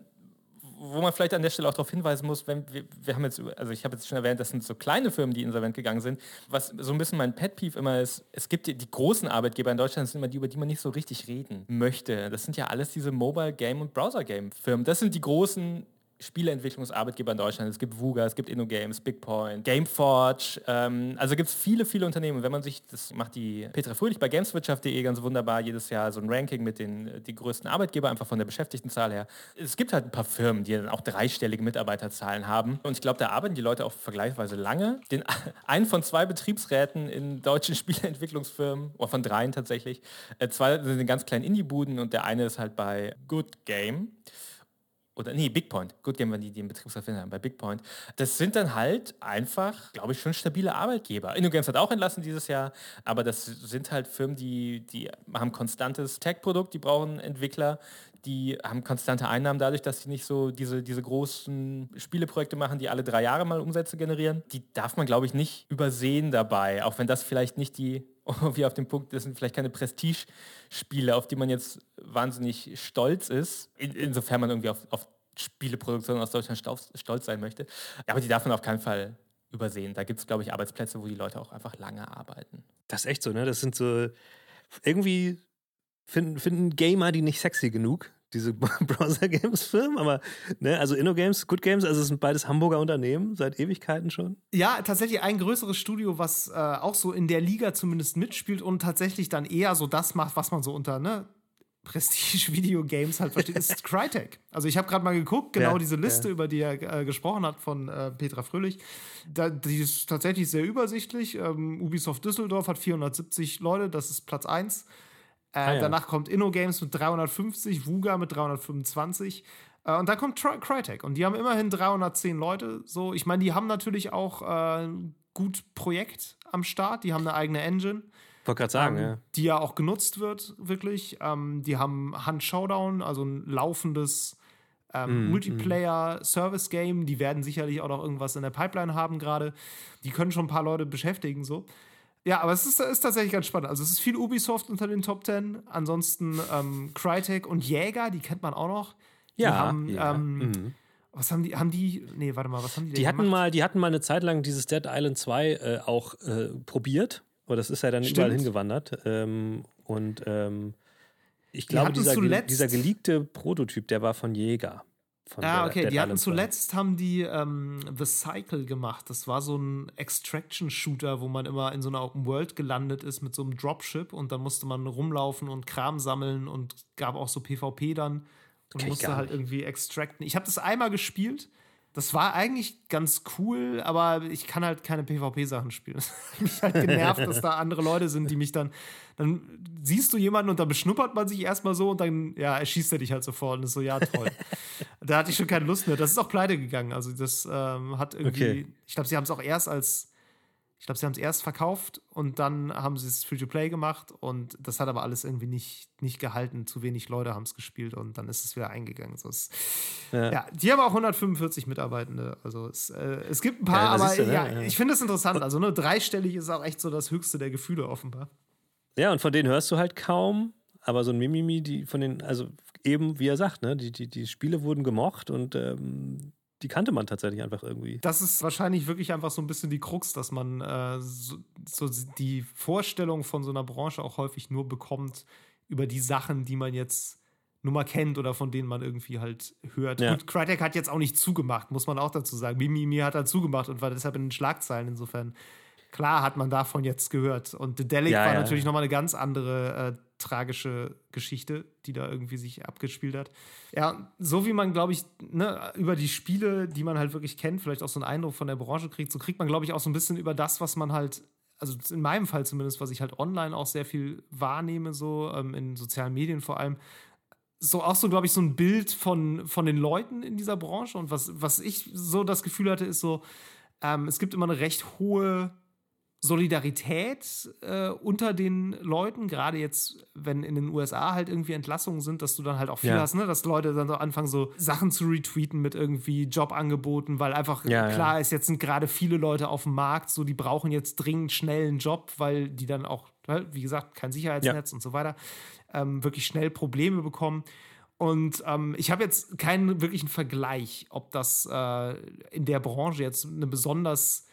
wo man vielleicht an der Stelle auch darauf hinweisen muss, wenn wir, wir haben jetzt, also ich habe jetzt schon erwähnt, das sind so kleine Firmen, die insolvent gegangen sind. Was so ein bisschen mein Pet Peeve immer ist, es gibt die, die großen Arbeitgeber in Deutschland, sind immer die, über die man nicht so richtig reden möchte. Das sind ja alles diese Mobile Game und Browser Game Firmen. Das sind die großen Spieleentwicklungsarbeitgeber in Deutschland. Es gibt Vuga, es gibt InnoGames, BigPoint, Gameforge. Ähm, also gibt es viele, viele Unternehmen. wenn man sich, das macht die Petra Fröhlich bei Gameswirtschaft.de ganz wunderbar jedes Jahr so ein Ranking mit den die größten Arbeitgeber, einfach von der Beschäftigtenzahl her. Es gibt halt ein paar Firmen, die dann auch dreistellige Mitarbeiterzahlen haben. Und ich glaube, da arbeiten die Leute auch vergleichsweise lange. Den, einen von zwei Betriebsräten in deutschen Spieleentwicklungsfirmen, oder von dreien tatsächlich, äh, zwei sind in ganz kleinen Indie-Buden und der eine ist halt bei Good Game oder nee, Bigpoint. Gut, gehen wir die, die im Betriebsrat haben, bei Bigpoint. Das sind dann halt einfach, glaube ich, schon stabile Arbeitgeber. InnoGames hat auch entlassen dieses Jahr, aber das sind halt Firmen, die, die haben konstantes Tech-Produkt, die brauchen Entwickler, die haben konstante Einnahmen dadurch, dass sie nicht so diese, diese großen Spieleprojekte machen, die alle drei Jahre mal Umsätze generieren. Die darf man, glaube ich, nicht übersehen dabei, auch wenn das vielleicht nicht die wie auf dem Punkt, das sind vielleicht keine Prestige-Spiele, auf die man jetzt wahnsinnig stolz ist, in, insofern man irgendwie auf, auf Spieleproduktion aus Deutschland stolz sein möchte. Aber die darf man auf keinen Fall übersehen. Da gibt es, glaube ich, Arbeitsplätze, wo die Leute auch einfach lange arbeiten. Das ist echt so, ne? Das sind so irgendwie finden, finden Gamer die nicht sexy genug diese Browser-Games-Firmen, aber ne, also InnoGames, Good Games, also es sind beides Hamburger Unternehmen seit Ewigkeiten schon. Ja, tatsächlich ein größeres Studio, was äh, auch so in der Liga zumindest mitspielt und tatsächlich dann eher so das macht, was man so unter ne, Prestige-Video-Games halt versteht, ist Crytek. Also ich habe gerade mal geguckt, genau ja, diese Liste, ja. über die er äh, gesprochen hat von äh, Petra Fröhlich. Da, die ist tatsächlich sehr übersichtlich. Ähm, Ubisoft Düsseldorf hat 470 Leute, das ist Platz 1. Äh, ah, ja. Danach kommt InnoGames mit 350, Vuga mit 325. Äh, und dann kommt Tri Crytek. Und die haben immerhin 310 Leute. So, ich meine, die haben natürlich auch äh, ein gut Projekt am Start. Die haben eine eigene Engine. Wollte gerade sagen, ähm, ja. Die ja auch genutzt wird, wirklich. Ähm, die haben Hand Showdown, also ein laufendes ähm, mm, Multiplayer-Service-Game. Die werden sicherlich auch noch irgendwas in der Pipeline haben gerade. Die können schon ein paar Leute beschäftigen, so. Ja, aber es ist, ist, tatsächlich ganz spannend. Also es ist viel Ubisoft unter den Top Ten. Ansonsten ähm, Crytek und Jäger, die kennt man auch noch. Die ja. Haben, ja. Ähm, mhm. Was haben die, haben die, nee, warte mal, was haben die Die hatten mal, die hatten mal eine Zeit lang dieses Dead Island 2 äh, auch äh, probiert. Aber das ist ja dann Stimmt. überall hingewandert. Ähm, und ähm, ich glaube, dieser, dieser geleakte Prototyp, der war von Jäger. Von Ah, okay. Dead Die hatten Island 2. zuletzt haben die ähm, The Cycle gemacht. Das war so ein Extraction-Shooter, wo man immer in so einer Open World gelandet ist mit so einem Dropship und dann musste man rumlaufen und Kram sammeln und gab auch so PvP dann und musste halt irgendwie extracten. Ich habe das einmal gespielt. Das war eigentlich ganz cool, aber ich kann halt keine PvP-Sachen spielen. Das hat mich halt genervt, dass da andere Leute sind, die mich dann. Dann siehst du jemanden und dann beschnuppert man sich erstmal so und dann, ja, erschießt er dich halt sofort und ist so, ja, toll. da hatte ich schon keine Lust mehr. Das ist auch pleite gegangen. Also, das ähm, hat irgendwie. Okay. Ich glaube, sie haben es auch erst als. Ich glaube, sie haben es erst verkauft und dann haben sie es Free-to-Play gemacht und das hat aber alles irgendwie nicht, nicht gehalten. Zu wenig Leute haben es gespielt und dann ist es wieder eingegangen. So, es, Ja. ja. die haben auch 145 Mitarbeitende. Also es, äh, es gibt ein paar, Ja, aber du, ne? ja, Ja. ich finde es interessant. Also ne, dreistellig ist auch echt so das höchste der Gefühle offenbar. Ja, und von denen hörst du halt kaum, aber so ein Mimimi, die von den, also eben, wie er sagt, ne, die, die, die Spiele wurden gemocht und ähm, die kannte man tatsächlich einfach irgendwie. Das ist wahrscheinlich wirklich einfach so ein bisschen die Krux, dass man äh, so, so die Vorstellung von so einer Branche auch häufig nur bekommt über die Sachen, die man jetzt nur mal kennt oder von denen man irgendwie halt hört. Ja. Gut, Crytek hat jetzt auch nicht zugemacht, muss man auch dazu sagen. Mimimi hat halt zugemacht und war deshalb in den Schlagzeilen. Insofern, klar hat man davon jetzt gehört. Und The Delic Ja, war ja. natürlich nochmal eine ganz andere äh, tragische Geschichte, die da irgendwie sich abgespielt hat. Ja, so wie man, glaube ich, ne, über die Spiele, die man halt wirklich kennt, vielleicht auch so einen Eindruck von der Branche kriegt, so kriegt man, glaube ich, auch so ein bisschen über das, was man halt, also in meinem Fall zumindest, was ich halt online auch sehr viel wahrnehme, so ähm, in sozialen Medien vor allem, so auch so, glaube ich, so ein Bild von, von den Leuten in dieser Branche. Und was, was ich so das Gefühl hatte, ist so, ähm, es gibt immer eine recht hohe Solidarität äh, unter den Leuten, gerade jetzt, wenn in den USA halt irgendwie Entlassungen sind, dass du dann halt auch viel Ja. hast, ne? dass Leute dann so anfangen, so Sachen zu retweeten mit irgendwie Jobangeboten, weil einfach Ja, ja. klar ist, jetzt sind gerade viele Leute auf dem Markt, so die brauchen jetzt dringend schnell einen Job, weil die dann auch, ne, wie gesagt, kein Sicherheitsnetz und so weiter, ähm, wirklich schnell Probleme bekommen. Und ähm, ich habe jetzt keinen wirklichen Vergleich, ob das äh, in der Branche jetzt eine besonders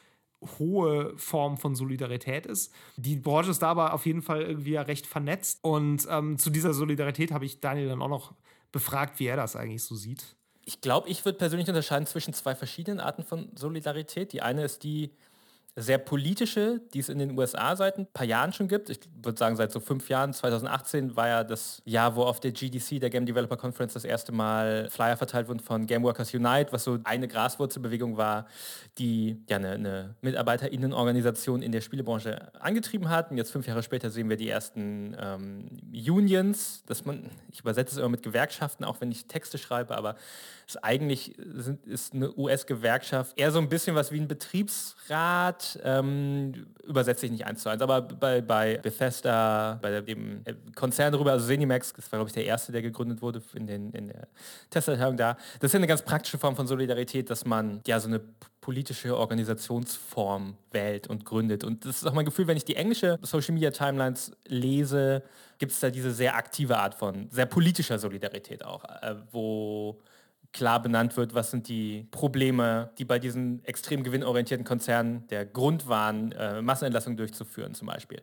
hohe Form von Solidarität ist. Die Branche ist da aber auf jeden Fall irgendwie ja recht vernetzt. Und ähm, zu dieser Solidarität habe ich Daniel dann auch noch befragt, wie er das eigentlich so sieht. Ich glaube, ich würde persönlich unterscheiden zwischen zwei verschiedenen Arten von Solidarität. Die eine ist die sehr politische, die es in den USA seit ein paar Jahren schon gibt. Ich würde sagen, seit so fünf Jahren, 2018 war ja das Jahr, wo auf der GDC, der Game Developer Conference, das erste Mal Flyer verteilt wurden von Game Workers Unite, was so eine Graswurzelbewegung war, die ja eine, eine MitarbeiterInnenorganisation in der Spielebranche angetrieben hat. Und jetzt fünf Jahre später sehen wir die ersten ähm, Unions, dass man, ich übersetze es immer mit Gewerkschaften, auch wenn ich Texte schreibe, aber es eigentlich sind, ist eine US-Gewerkschaft eher so ein bisschen was wie ein Betriebsrat, ähm, übersetze ich nicht eins zu eins, aber bei, bei Bethesda, bei dem äh, Konzern darüber, also Zenimax, das war glaube ich der erste, der gegründet wurde in, den, in der Tesla-Abteilung da. Das ist eine ganz praktische Form von Solidarität, dass man ja so eine politische Organisationsform wählt und gründet. Und das ist auch mein Gefühl, wenn ich die englische Social Media Timelines lese, gibt es da diese sehr aktive Art von sehr politischer Solidarität auch, äh, wo klar benannt wird, was sind die Probleme, die bei diesen extrem gewinnorientierten Konzernen der Grund waren, äh, Massenentlassungen durchzuführen zum Beispiel.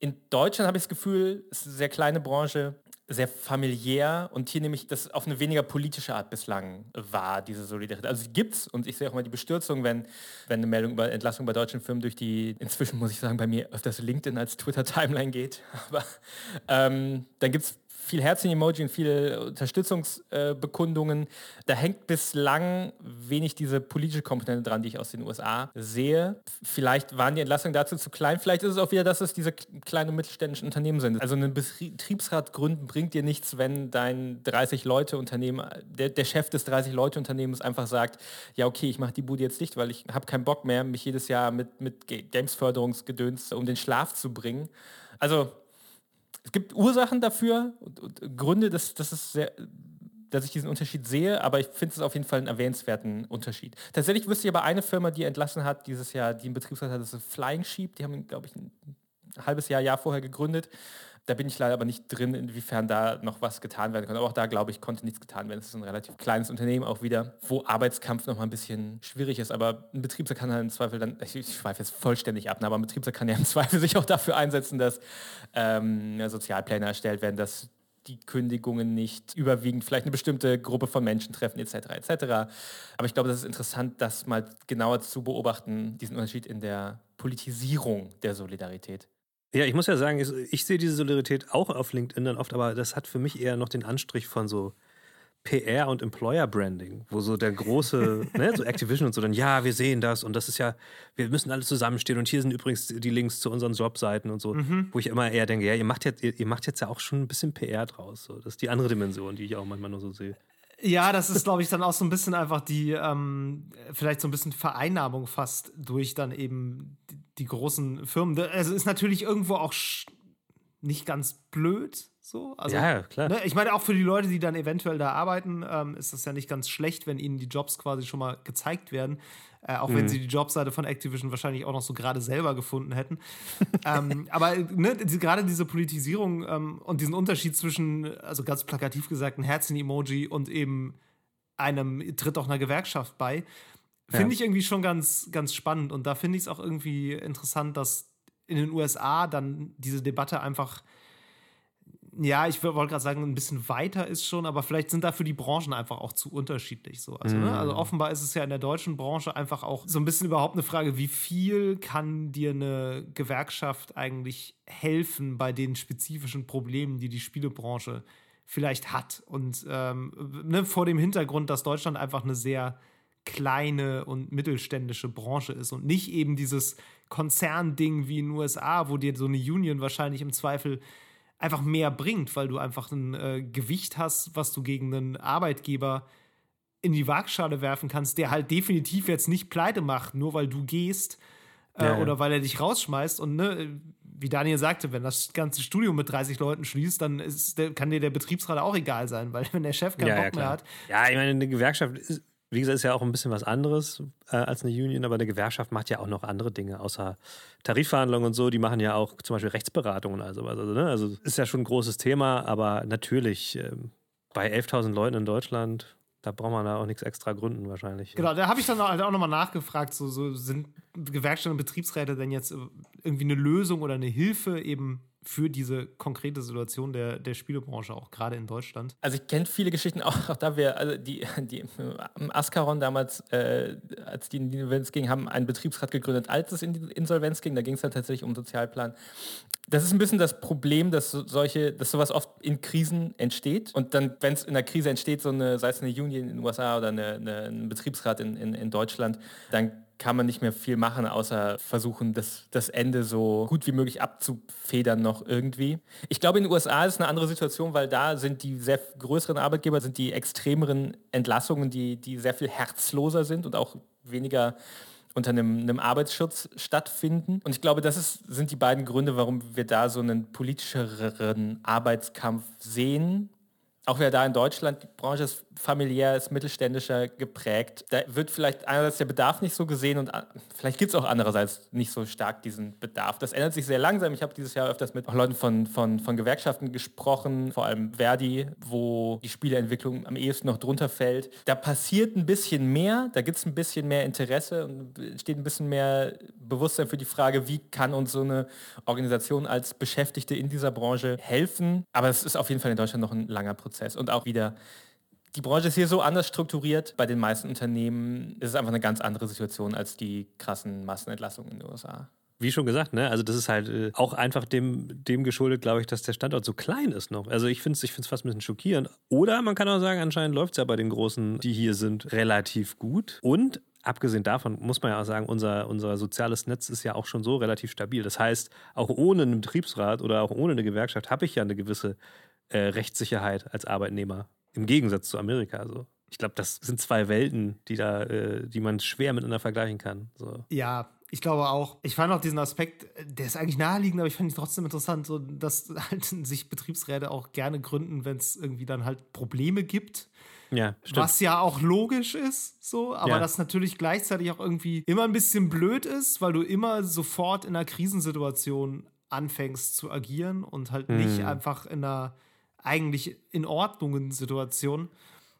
In Deutschland habe ich das Gefühl, es ist eine sehr kleine Branche, sehr familiär und hier nehme ich das auf eine weniger politische Art bislang wahr, diese Solidarität. Also die gibt's und ich sehe auch mal die Bestürzung, wenn, wenn eine Meldung über Entlassung bei deutschen Firmen durch die, inzwischen muss ich sagen, bei mir öfters LinkedIn als Twitter-Timeline geht. Aber ähm, dann gibt es viel Herzchen-Emoji und viele Unterstützungsbekundungen. da hängt bislang wenig diese politische Komponente dran, die ich aus den USA sehe. Vielleicht waren die Entlassungen dazu zu klein. Vielleicht ist es auch wieder, dass es diese kleinen und mittelständischen Unternehmen sind. Also einen Betriebsrat gründen bringt dir nichts, wenn dein 30-Leute-Unternehmen, der, der Chef des 30-Leute-Unternehmens einfach sagt, ja okay, ich mache die Bude jetzt dicht, weil ich habe keinen Bock mehr, mich jedes Jahr mit, mit Games-Förderungsgedöns um den Schlaf zu bringen. Also es gibt Ursachen dafür und, und Gründe, dass, dass, es sehr, dass ich diesen Unterschied sehe, aber ich finde es auf jeden Fall einen erwähnenswerten Unterschied. Tatsächlich wüsste ich aber eine Firma, die entlassen hat dieses Jahr, die einen Betriebsrat hat, das ist Flying Sheep. Die haben, glaube ich, ein halbes Jahr, Jahr vorher gegründet. Da bin ich leider aber nicht drin, inwiefern da noch was getan werden kann. Aber auch da, glaube ich, konnte nichts getan werden. Es ist ein relativ kleines Unternehmen auch wieder, wo Arbeitskampf noch mal ein bisschen schwierig ist. Aber ein Betriebsrat kann halt im Zweifel dann, ich, schweife jetzt vollständig ab, ne, aber ein Betriebsrat kann ja im Zweifel sich auch dafür einsetzen, dass ähm, Sozialpläne erstellt werden, dass die Kündigungen nicht überwiegend vielleicht eine bestimmte Gruppe von Menschen treffen, etc. etc. Aber ich glaube, das ist interessant, das mal genauer zu beobachten, diesen Unterschied in der Politisierung der Solidarität. Ja, ich muss ja sagen, ich, ich sehe diese Solidarität auch auf LinkedIn dann oft, aber das hat für mich eher noch den Anstrich von so PR und Employer Branding, wo so der große, ne, so Activision und so dann, ja, wir sehen das und das ist ja, wir müssen alle zusammenstehen und hier sind übrigens die Links zu unseren Jobseiten und so, mhm. wo ich immer eher denke, ja, ihr macht jetzt, ihr, ihr, macht jetzt ja auch schon ein bisschen PR draus. So. Das ist die andere Dimension, die ich auch manchmal nur so sehe. Ja, das ist, glaube ich, dann auch so ein bisschen einfach die, ähm, vielleicht so ein bisschen Vereinnahmung fast durch dann eben die, großen Firmen. Also ist natürlich irgendwo auch nicht ganz blöd, so. Also, ja, klar. Ne, ich meine, auch für die Leute, die dann eventuell da arbeiten, ähm, ist das ja nicht ganz schlecht, wenn ihnen die Jobs quasi schon mal gezeigt werden. Äh, auch mhm. wenn sie die Jobseite von Activision wahrscheinlich auch noch so gerade selber gefunden hätten. ähm, aber ne, die, gerade diese Politisierung ähm, und diesen Unterschied zwischen, also ganz plakativ gesagt, ein Herzen-Emoji und eben einem tritt auch einer Gewerkschaft bei, finde ja. ich irgendwie schon ganz, ganz spannend. Und da finde ich es auch irgendwie interessant, dass in den USA dann diese Debatte einfach ja, ich wollte gerade sagen, ein bisschen weiter ist schon, aber vielleicht sind dafür die Branchen einfach auch zu unterschiedlich so. Also, mm. ne? also mhm. offenbar ist es ja in der deutschen Branche einfach auch so ein bisschen überhaupt eine Frage, wie viel kann dir eine Gewerkschaft eigentlich helfen bei den spezifischen Problemen, die die Spielebranche vielleicht hat. Und ähm, ne, vor dem Hintergrund, dass Deutschland einfach eine sehr kleine und mittelständische Branche ist und nicht eben dieses Konzernding wie in den USA, wo dir so eine Union wahrscheinlich im Zweifel einfach mehr bringt, weil du einfach ein äh, Gewicht hast, was du gegen einen Arbeitgeber in die Waagschale werfen kannst, der halt definitiv jetzt nicht pleite macht, nur weil du gehst äh, ja, ja. oder weil er dich rausschmeißt. Und ne, wie Daniel sagte, wenn das ganze Studio mit 30 Leuten schließt, dann ist, kann dir der Betriebsrat auch egal sein, weil wenn der Chef keinen ja, Bock mehr hat. Ja, ich meine, eine Gewerkschaft ist wie gesagt, ist ja auch ein bisschen was anderes äh, als eine Union, aber eine Gewerkschaft macht ja auch noch andere Dinge, außer Tarifverhandlungen und so. Die machen ja auch zum Beispiel Rechtsberatungen und all sowas. Also, ne? also ist ja schon ein großes Thema, aber natürlich äh, bei 11.000 Leuten in Deutschland, da braucht man da auch nichts extra gründen wahrscheinlich. Genau, da habe ich dann auch, auch nochmal nachgefragt, so, so sind Gewerkschaften und Betriebsräte denn jetzt irgendwie eine Lösung oder eine Hilfe eben für diese konkrete Situation der, der Spielebranche, auch gerade in Deutschland. Also ich kenne viele Geschichten, auch, auch, da wir, also die, die Ascaron damals, äh, als die in die Insolvenz ging, haben einen Betriebsrat gegründet, als es in die Insolvenz ging, da ging es dann tatsächlich um Sozialplan. Das ist ein bisschen das Problem, dass solche, dass sowas oft in Krisen entsteht und dann, wenn es in der Krise entsteht, so eine, sei es eine Union in den USA oder eine, eine, ein Betriebsrat in, in, in Deutschland, dann kann man nicht mehr viel machen, außer versuchen, das, das Ende so gut wie möglich abzufedern noch irgendwie. Ich glaube, in den USA ist eine andere Situation, weil da sind die sehr größeren Arbeitgeber, sind die extremeren Entlassungen, die, die sehr viel herzloser sind und auch weniger unter einem, einem, Arbeitsschutz stattfinden. Und ich glaube, das ist, sind die beiden Gründe, warum wir da so einen politischeren Arbeitskampf sehen auch wieder da in Deutschland, die Branche ist familiär, ist mittelständischer geprägt. Da wird vielleicht einerseits der Bedarf nicht so gesehen und vielleicht gibt es auch andererseits nicht so stark diesen Bedarf. Das ändert sich sehr langsam. Ich habe dieses Jahr öfters mit Leuten von, von, von Gewerkschaften gesprochen, vor allem Verdi, wo die Spieleentwicklung am ehesten noch drunter fällt. Da passiert ein bisschen mehr, da gibt es ein bisschen mehr Interesse und steht ein bisschen mehr Bewusstsein für die Frage, wie kann uns so eine Organisation als Beschäftigte in dieser Branche helfen. Aber es ist auf jeden Fall in Deutschland noch ein langer Prozess. Prozess. Und auch wieder, die Branche ist hier so anders strukturiert. Bei den meisten Unternehmen ist es einfach eine ganz andere Situation als die krassen Massenentlassungen in den USA. Wie schon gesagt, ne? Also das ist halt äh, auch einfach dem, dem geschuldet, glaube ich, dass der Standort so klein ist noch. Also ich finde es ich fast ein bisschen schockierend. Oder man kann auch sagen, anscheinend läuft es ja bei den Großen, die hier sind, relativ gut. Und abgesehen davon muss man ja auch sagen, unser, unser soziales Netz ist ja auch schon so relativ stabil. Das heißt, auch ohne einen Betriebsrat oder auch ohne eine Gewerkschaft habe ich ja eine gewisse äh, Rechtssicherheit als Arbeitnehmer. Im Gegensatz zu Amerika. Also. Ich glaube, das sind zwei Welten, die da, äh, die man schwer miteinander vergleichen kann. So. Ja, ich glaube auch. Ich fand auch diesen Aspekt, der ist eigentlich naheliegend, aber ich fand ihn trotzdem interessant, so, dass halt sich Betriebsräte auch gerne gründen, wenn es irgendwie dann halt Probleme gibt. Ja, stimmt. Was ja auch logisch ist, so, aber ja. das natürlich gleichzeitig auch irgendwie immer ein bisschen blöd ist, weil du immer sofort in einer Krisensituation anfängst zu agieren und halt mhm. nicht einfach in einer eigentlich in Ordnungen Situation.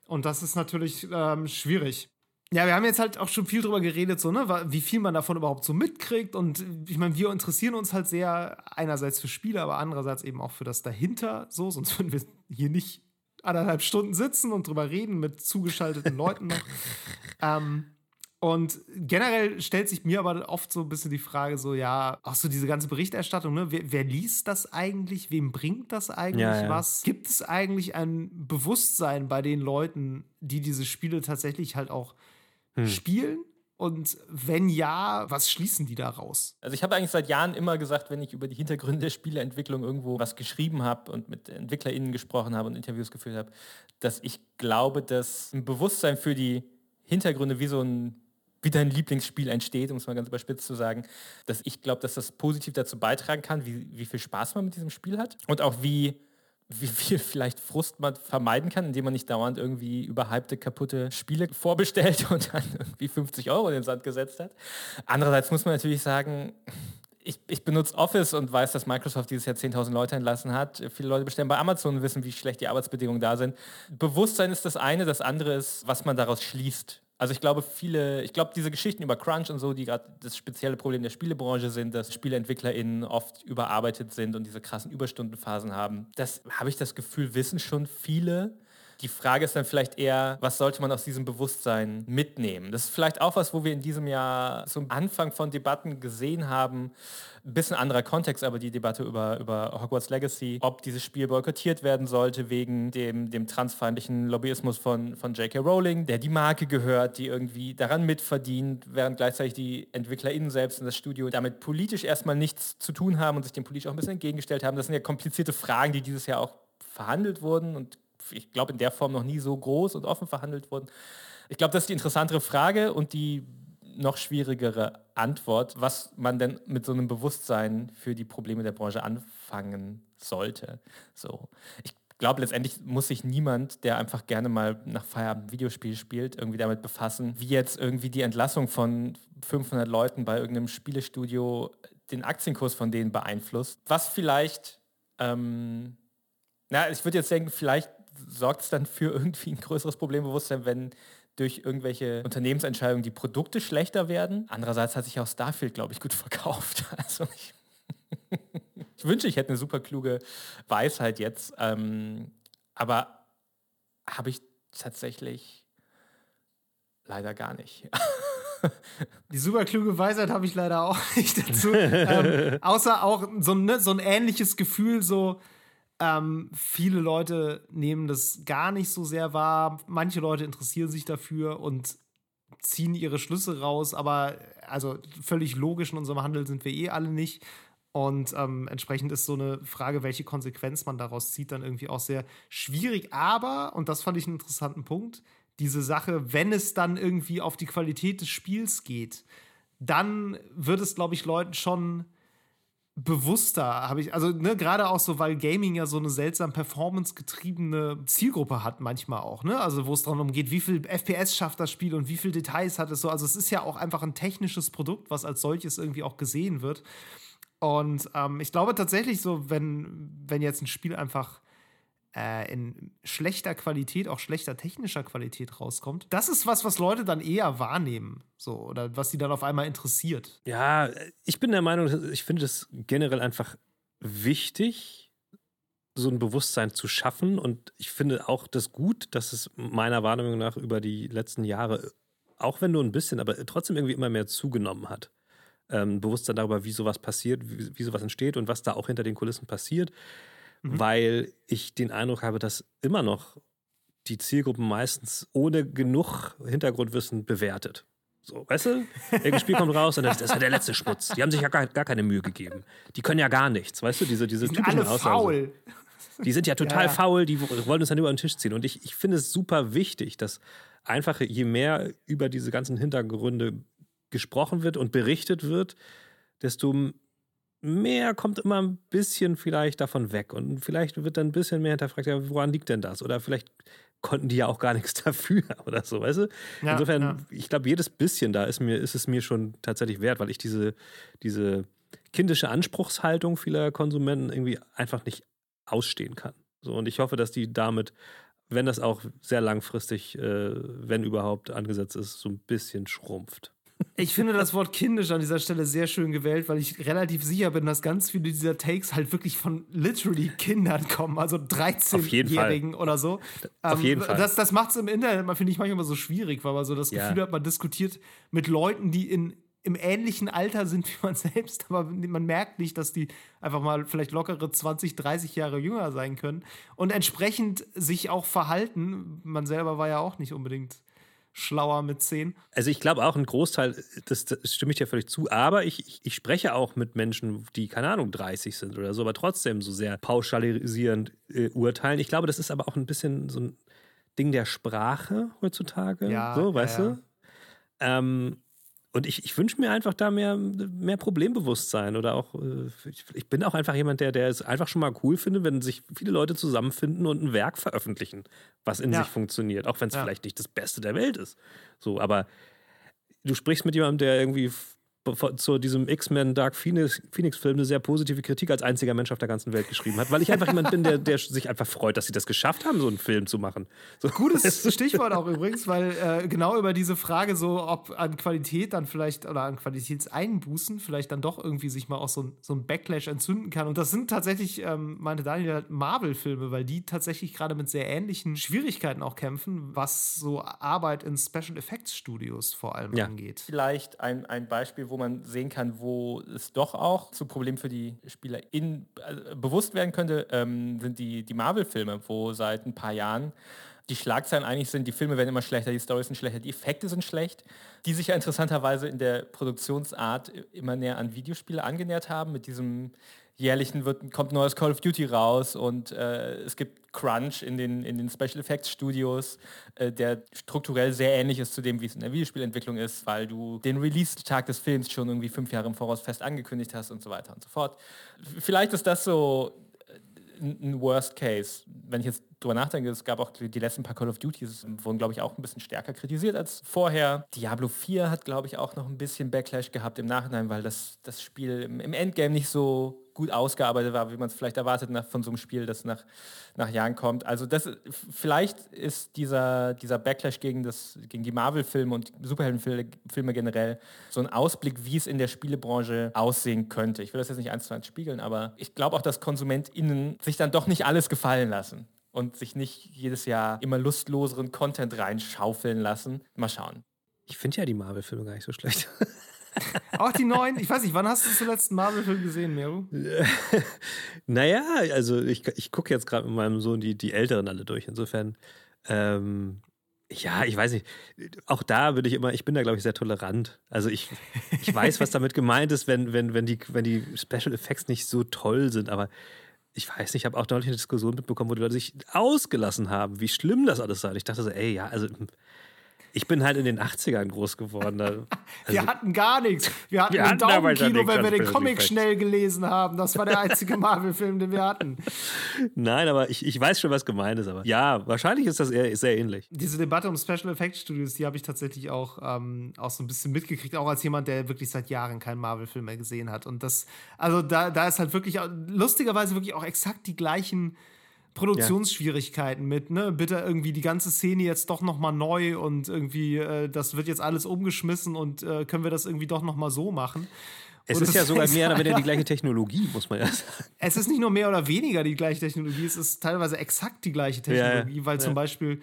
Und das ist natürlich ähm, schwierig. Ja, wir haben jetzt halt auch schon viel drüber geredet, so, ne, wie viel man davon überhaupt so mitkriegt. Und ich meine, wir interessieren uns halt sehr einerseits für Spiele, aber andererseits eben auch für das dahinter, so, sonst würden wir hier nicht anderthalb Stunden sitzen und drüber reden mit zugeschalteten Leuten noch. Ähm, und generell stellt sich mir aber oft so ein bisschen die Frage: so, ja, auch so diese ganze Berichterstattung, ne? Wer, wer liest das eigentlich? Wem bringt das eigentlich Ja, ja. was? Gibt es eigentlich ein Bewusstsein bei den Leuten, die diese Spiele tatsächlich halt auch Hm. spielen? Und wenn ja, was schließen die daraus? Also ich habe eigentlich seit Jahren immer gesagt, wenn ich über die Hintergründe der Spieleentwicklung irgendwo was geschrieben habe und mit EntwicklerInnen gesprochen habe und Interviews geführt habe, dass ich glaube, dass ein Bewusstsein für die Hintergründe wie so ein wie dein Lieblingsspiel entsteht, um es mal ganz überspitzt zu sagen, dass ich glaube, dass das positiv dazu beitragen kann, wie, wie viel Spaß man mit diesem Spiel hat und auch wie, wie viel vielleicht Frust man vermeiden kann, indem man nicht dauernd irgendwie überhypte, kaputte Spiele vorbestellt und dann irgendwie 50 Euro in den Sand gesetzt hat. Andererseits muss man natürlich sagen, ich, ich benutze Office und weiß, dass Microsoft dieses Jahr 10.000 Leute entlassen hat. Viele Leute bestellen bei Amazon und wissen, wie schlecht die Arbeitsbedingungen da sind. Bewusstsein ist das eine, das andere ist, was man daraus schließt. Also ich glaube, viele, ich glaube, diese Geschichten über Crunch und so, die gerade das spezielle Problem der Spielebranche sind, dass SpieleentwicklerInnen oft überarbeitet sind und diese krassen Überstundenphasen haben. Das habe ich das Gefühl, wissen schon viele. Die Frage ist dann vielleicht eher, was sollte man aus diesem Bewusstsein mitnehmen? Das ist vielleicht auch was, wo wir in diesem Jahr zum Anfang von Debatten gesehen haben. Bisschen anderer Kontext, aber die Debatte über, über Hogwarts Legacy, ob dieses Spiel boykottiert werden sollte wegen dem, dem transfeindlichen Lobbyismus von, von J.K. Rowling, der die Marke gehört, die irgendwie daran mitverdient, während gleichzeitig die EntwicklerInnen selbst in das Studio damit politisch erstmal nichts zu tun haben und sich dem politisch auch ein bisschen entgegengestellt haben. Das sind ja komplizierte Fragen, die dieses Jahr auch verhandelt wurden und ich glaube, in der Form noch nie so groß und offen verhandelt wurden. Ich glaube, das ist die interessantere Frage und die noch schwierigere Antwort, was man denn mit so einem Bewusstsein für die Probleme der Branche anfangen sollte. So. Ich glaube, letztendlich muss sich niemand, der einfach gerne mal nach Feierabend Videospiel spielt, irgendwie damit befassen, wie jetzt irgendwie die Entlassung von 500 Leuten bei irgendeinem Spielestudio den Aktienkurs von denen beeinflusst. Was vielleicht, ähm, na, ich würde jetzt denken, vielleicht sorgt es dann für irgendwie ein größeres Problembewusstsein, wenn durch irgendwelche Unternehmensentscheidungen die Produkte schlechter werden. Andererseits hat sich auch Starfield, glaube ich, gut verkauft. Also ich, ich wünsche, ich hätte eine super kluge Weisheit jetzt, ähm, aber habe ich tatsächlich leider gar nicht. Die super kluge Weisheit habe ich leider auch nicht dazu. ähm, außer auch so, ne, so ein ähnliches Gefühl, so ähm, viele Leute nehmen das gar nicht so sehr wahr. Manche Leute interessieren sich dafür und ziehen ihre Schlüsse raus, aber also völlig logisch in unserem Handel sind wir eh alle nicht. Und ähm, entsprechend ist so eine Frage, welche Konsequenz man daraus zieht, dann irgendwie auch sehr schwierig. Aber, und das fand ich einen interessanten Punkt, diese Sache, wenn es dann irgendwie auf die Qualität des Spiels geht, dann wird es, glaube ich, Leuten schon bewusster, habe ich, also ne, gerade auch so, weil Gaming ja so eine seltsam performance-getriebene Zielgruppe hat manchmal auch, ne? Also wo es darum geht, wie viel FPS schafft das Spiel und wie viel Details hat es so. Also es ist ja auch einfach ein technisches Produkt, was als solches irgendwie auch gesehen wird. Und ähm, ich glaube tatsächlich so, wenn, wenn jetzt ein Spiel einfach äh, in schlechter Qualität, auch schlechter technischer Qualität rauskommt, das ist was, was Leute dann eher wahrnehmen, so oder was die dann auf einmal interessiert. Ja, ich bin der Meinung, ich finde es generell einfach wichtig, so ein Bewusstsein zu schaffen. Und ich finde auch das gut, dass es meiner Wahrnehmung nach über die letzten Jahre, auch wenn nur ein bisschen, aber trotzdem irgendwie immer mehr zugenommen hat. Ähm, Bewusstsein darüber, wie sowas passiert, wie, wie sowas entsteht und was da auch hinter den Kulissen passiert. Weil ich den Eindruck habe, dass immer noch die Zielgruppen meistens ohne genug Hintergrundwissen bewertet. So, weißt du? Irgendein Spiel kommt raus und das, ist ja der letzte Schmutz. Die haben sich ja gar, gar keine Mühe gegeben. Die können ja gar nichts, weißt du? Diese, diese Die sind typischen alle Aussagen. faul. Die sind ja total Ja, ja. faul, die wollen uns dann über den Tisch ziehen. Und ich, ich finde es super wichtig, dass einfach je mehr über diese ganzen Hintergründe gesprochen wird und berichtet wird, desto mehr kommt immer ein bisschen vielleicht davon weg. Und vielleicht wird dann ein bisschen mehr hinterfragt, ja, woran liegt denn das? Oder vielleicht konnten die ja auch gar nichts dafür oder so, weißt du? Ja, Insofern, ja. ich glaube, jedes bisschen da ist, mir, ist es mir schon tatsächlich wert, weil ich diese, diese kindische Anspruchshaltung vieler Konsumenten irgendwie einfach nicht ausstehen kann. So, und ich hoffe, dass die damit wenn das auch sehr langfristig, äh, wenn überhaupt angesetzt ist, so ein bisschen schrumpft. Ich finde das Wort kindisch an dieser Stelle sehr schön gewählt, weil ich relativ sicher bin, dass ganz viele dieser Takes halt wirklich von literally Kindern kommen, also 13-Jährigen oder so. Auf jeden ähm, Fall. Das, das macht es im Internet, finde ich, manchmal so schwierig, weil man so das Ja. Gefühl hat, man diskutiert mit Leuten, die in, im ähnlichen Alter sind wie man selbst, aber man merkt nicht, dass die einfach mal vielleicht lockere 20, 30 Jahre jünger sein können und entsprechend sich auch verhalten. Man selber war ja auch nicht unbedingt schlauer mit 10. Also ich glaube auch ein Großteil, das, das stimme ich dir völlig zu, aber ich, ich, ich spreche auch mit Menschen, die, keine Ahnung, 30 sind oder so, aber trotzdem so sehr pauschalisierend äh, urteilen. Ich glaube, das ist aber auch ein bisschen so ein Ding der Sprache heutzutage. Ja, so, weißt ja. du? Ähm, und ich, ich wünsche mir einfach da mehr, mehr Problembewusstsein oder auch, äh, ich, ich bin auch einfach jemand, der, der es einfach schon mal cool findet, wenn sich viele Leute zusammenfinden und ein Werk veröffentlichen, was in Ja. sich funktioniert, auch wenn es Ja. vielleicht nicht das Beste der Welt ist. So, aber du sprichst mit jemandem, der irgendwie zu diesem X-Men Dark Phoenix, Phoenix Film eine sehr positive Kritik als einziger Mensch auf der ganzen Welt geschrieben hat, weil ich einfach jemand bin, der, der sich einfach freut, dass sie das geschafft haben, so einen Film zu machen. So, Gutes Stichwort auch übrigens, weil äh, genau über diese Frage so, ob an Qualität dann vielleicht oder an Qualitätseinbußen vielleicht dann doch irgendwie sich mal auch so ein, so ein Backlash entzünden kann. Und das sind tatsächlich, ähm, meinte Daniel, Marvel-Filme, weil die tatsächlich gerade mit sehr ähnlichen Schwierigkeiten auch kämpfen, was so Arbeit in Special Effects Studios vor allem Ja. angeht. Vielleicht ein, ein Beispiel, wo man sehen kann, wo es doch auch zu Problemen für die Spieler in, äh, bewusst werden könnte, ähm, sind die, die Marvel-Filme, wo seit ein paar Jahren die Schlagzeilen eigentlich sind, die Filme werden immer schlechter, die Storys sind schlechter, die Effekte sind schlecht, die sich ja interessanterweise in der Produktionsart immer näher an Videospiele angenähert haben, mit diesem jährlichen wird, kommt neues Call of Duty raus und äh, es gibt Crunch in den, in den Special Effects Studios, äh, der strukturell sehr ähnlich ist zu dem, wie es in der Videospielentwicklung ist, weil du den Release-Tag des Films schon irgendwie fünf Jahre im Voraus fest angekündigt hast und so weiter und so fort. Vielleicht ist das so äh, ein Worst Case. Wenn ich jetzt drüber nachdenke, es gab auch die letzten paar Call of Duties, wurden, glaube ich, auch ein bisschen stärker kritisiert als vorher. Diablo 4 hat, glaube ich, auch noch ein bisschen Backlash gehabt im Nachhinein, weil das, das Spiel im, Endgame nicht so gut ausgearbeitet war, wie man es vielleicht erwartet nach, von so einem Spiel, das nach, nach Jahren kommt. Also das, vielleicht ist dieser, dieser Backlash gegen, das, gegen die Marvel-Filme und Superheldenfilme Filme generell so ein Ausblick, wie es in der Spielebranche aussehen könnte. Ich will das jetzt nicht eins zu eins spiegeln, aber ich glaube auch, dass KonsumentInnen sich dann doch nicht alles gefallen lassen und sich nicht jedes Jahr immer lustloseren Content reinschaufeln lassen. Mal schauen. Ich finde ja die Marvel-Filme gar nicht so schlecht. Auch die neuen, ich weiß nicht, wann hast du zuletzt einen Marvel-Film gesehen, Meru? naja, also ich, ich gucke jetzt gerade mit meinem Sohn die, die Älteren alle durch. Insofern, ähm, ja, ich weiß nicht. Auch da bin ich immer, ich bin da, glaube ich, sehr tolerant. Also ich, ich weiß, was damit gemeint ist, wenn, wenn, wenn, die, wenn die Special Effects nicht so toll sind, aber ich weiß nicht, ich habe auch neulich eine Diskussion mitbekommen, wo die Leute sich ausgelassen haben, wie schlimm das alles sei. Ich dachte so, ey, ja, also ich bin halt in den 80ern groß geworden. Also, wir hatten gar nichts. Wir hatten Wir ein Daumenkino, wenn wir den Comic schnell gelesen haben. Das war der einzige Marvel-Film, den wir hatten. nein, aber ich, ich weiß schon, was gemeint ist. Aber ja, wahrscheinlich ist das eher sehr ähnlich. Diese Debatte um Special Effects Studios, die habe ich tatsächlich auch, ähm, auch so ein bisschen mitgekriegt, auch als jemand, der wirklich seit Jahren keinen Marvel-Film mehr gesehen hat. Und das, also da, da ist halt wirklich, lustigerweise wirklich auch exakt die gleichen Produktionsschwierigkeiten mit, ne? Bitte irgendwie die ganze Szene jetzt doch nochmal neu und irgendwie, äh, das wird jetzt alles umgeschmissen und äh, können wir das irgendwie doch nochmal so machen. Es Und ist ja sogar mehr oder weniger die gleiche Technologie, muss man ja sagen. Es ist nicht nur mehr oder weniger die gleiche Technologie, es ist teilweise exakt die gleiche Technologie, Ja, weil ja. zum Beispiel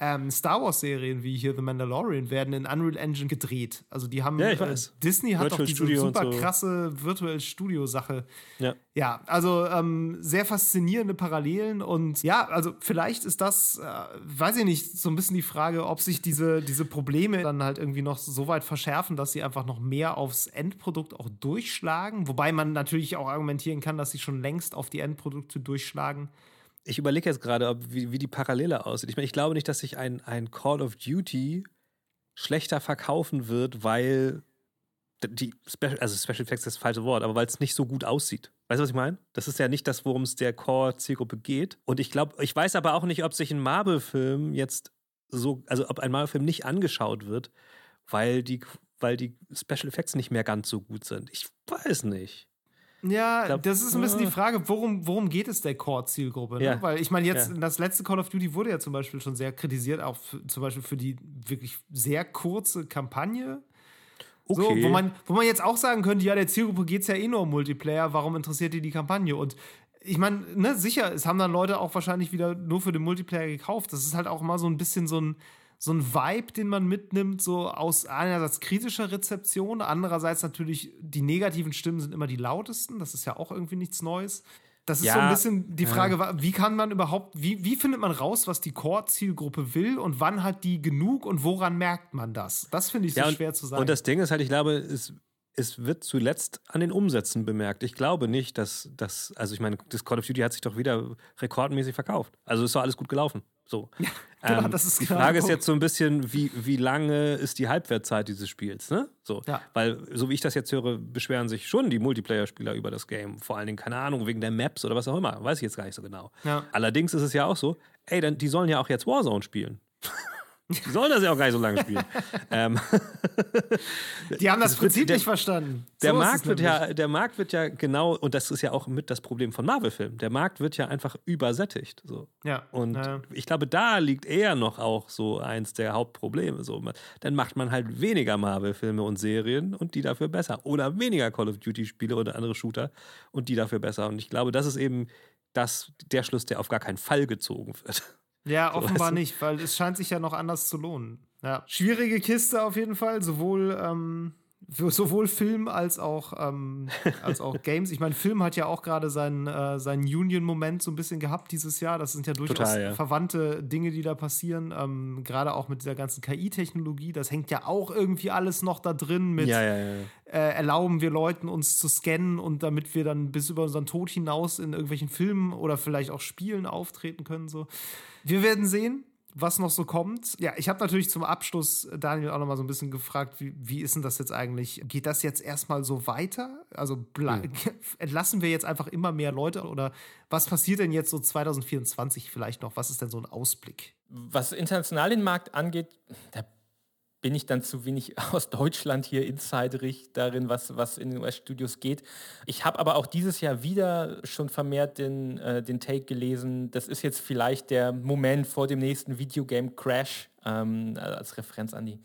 ähm, Star Wars-Serien wie hier The Mandalorian werden in Unreal Engine gedreht. Also die haben Ja, ich äh. Disney hat Virtual doch diese Studio super so. krasse Virtual Studio-Sache. Ja. Ja, also ähm, sehr faszinierende Parallelen und ja, also vielleicht ist das, äh, weiß ich nicht, so ein bisschen die Frage, ob sich diese, diese Probleme dann halt irgendwie noch so weit verschärfen, dass sie einfach noch mehr aufs Endprodukt auch durchschlagen. Wobei man natürlich auch argumentieren kann, dass sie schon längst auf die Endprodukte durchschlagen. Ich überlege jetzt gerade, ob, wie, wie die Parallele aussieht. Ich meine, ich glaube nicht, dass sich ein, ein Call of Duty schlechter verkaufen wird, weil die Special, also Special Effects ist das falsche Wort, aber weil es nicht so gut aussieht. Weißt du, was ich meine? Das ist ja nicht das, worum es der Core-Zielgruppe geht. Und ich glaube, ich weiß aber auch nicht, ob sich ein Marvel-Film jetzt so, also ob ein Marvel-Film nicht angeschaut wird, weil die, weil die Special Effects nicht mehr ganz so gut sind. Ich weiß nicht. Ja, glaub, das ist ein bisschen äh. die Frage, worum, worum geht es der Core-Zielgruppe? Ne? Ja. Weil ich meine, jetzt Ja. das letzte Call of Duty wurde ja zum Beispiel schon sehr kritisiert, auch für, zum Beispiel für die wirklich sehr kurze Kampagne. So, Okay. wo, man, wo man jetzt auch sagen könnte, ja, der Zielgruppe geht es ja eh nur um Multiplayer, warum interessiert die die Kampagne? Und ich meine, ne, sicher, es haben dann Leute auch wahrscheinlich wieder nur für den Multiplayer gekauft. Das ist halt auch mal so ein bisschen so ein, so ein Vibe, den man mitnimmt, so aus einerseits kritischer Rezeption, andererseits natürlich die negativen Stimmen sind immer die lautesten. Das ist ja auch irgendwie nichts Neues. Das ist Ja, so ein bisschen die Frage, wa- wie kann man überhaupt, wie, wie findet man raus, was die Core-Zielgruppe will und wann hat die genug und woran merkt man das? Das finde ich so Ja, und, schwer zu sagen. Und das Ding ist halt, ich glaube, es, es wird zuletzt an den Umsätzen bemerkt. Ich glaube nicht, dass das, also ich meine, das Call of Duty hat sich doch wieder rekordmäßig verkauft. Also ist doch alles gut gelaufen. So. genau, das ist die genau Frage ist jetzt so ein bisschen, wie, wie lange ist die Halbwertzeit dieses Spiels, ne? So. Ja. Weil, so wie ich das jetzt höre, beschweren sich schon die Multiplayer-Spieler über das Game. Vor allen Dingen, keine Ahnung, wegen der Maps oder was auch immer. Weiß ich jetzt gar nicht so genau. Ja. Allerdings ist es ja auch so, ey, dann, die sollen ja auch jetzt Warzone spielen. die sollen das ja auch gar nicht so lange spielen. ähm, Die haben das, Das Prinzip der- nicht verstanden. der, So ist Markt wird nämlich. ja, der Markt wird ja genau, und das ist ja auch mit das Problem von Marvel-Filmen, der Markt wird ja einfach übersättigt. So. Ja. Und ja. ich glaube, da liegt eher noch auch so eins der Hauptprobleme. So. Dann macht man halt weniger Marvel-Filme und Serien und die dafür besser. Oder weniger Call of Duty-Spiele oder andere Shooter und die dafür besser. Und ich glaube, das ist eben das, der Schluss, der auf gar keinen Fall gezogen wird. Ja, So, offenbar weißt du? nicht, weil es scheint sich ja noch anders zu lohnen. Ja. Schwierige Kiste auf jeden Fall, sowohl, ähm, sowohl Film als auch, ähm, als auch Games. Ich meine, Film hat ja auch gerade seinen, äh, seinen Union-Moment so ein bisschen gehabt dieses Jahr. Das sind ja durchaus Total, ja. verwandte Dinge, die da passieren. Ähm, gerade auch mit dieser ganzen KI-Technologie. Das hängt ja auch irgendwie alles noch da drin mit ja. äh, erlauben wir Leuten, uns zu scannen und damit wir dann bis über unseren Tod hinaus in irgendwelchen Filmen oder vielleicht auch Spielen auftreten können. So. Wir werden sehen, was noch so kommt. Ja, ich habe natürlich zum Abschluss Daniel auch noch mal so ein bisschen gefragt, wie, wie ist denn das jetzt eigentlich? Geht das jetzt erstmal so weiter? Also ble- entlassen wir jetzt einfach immer mehr Leute oder was passiert denn jetzt so 2024 vielleicht noch? Was ist denn so ein Ausblick? Was international den Markt angeht, da bin ich dann zu wenig aus Deutschland hier insiderig darin, was, was in den US-Studios geht. Ich habe aber auch dieses Jahr wieder schon vermehrt den, äh, den Take gelesen, das ist jetzt vielleicht der Moment vor dem nächsten Videogame-Crash, ähm, als Referenz an die,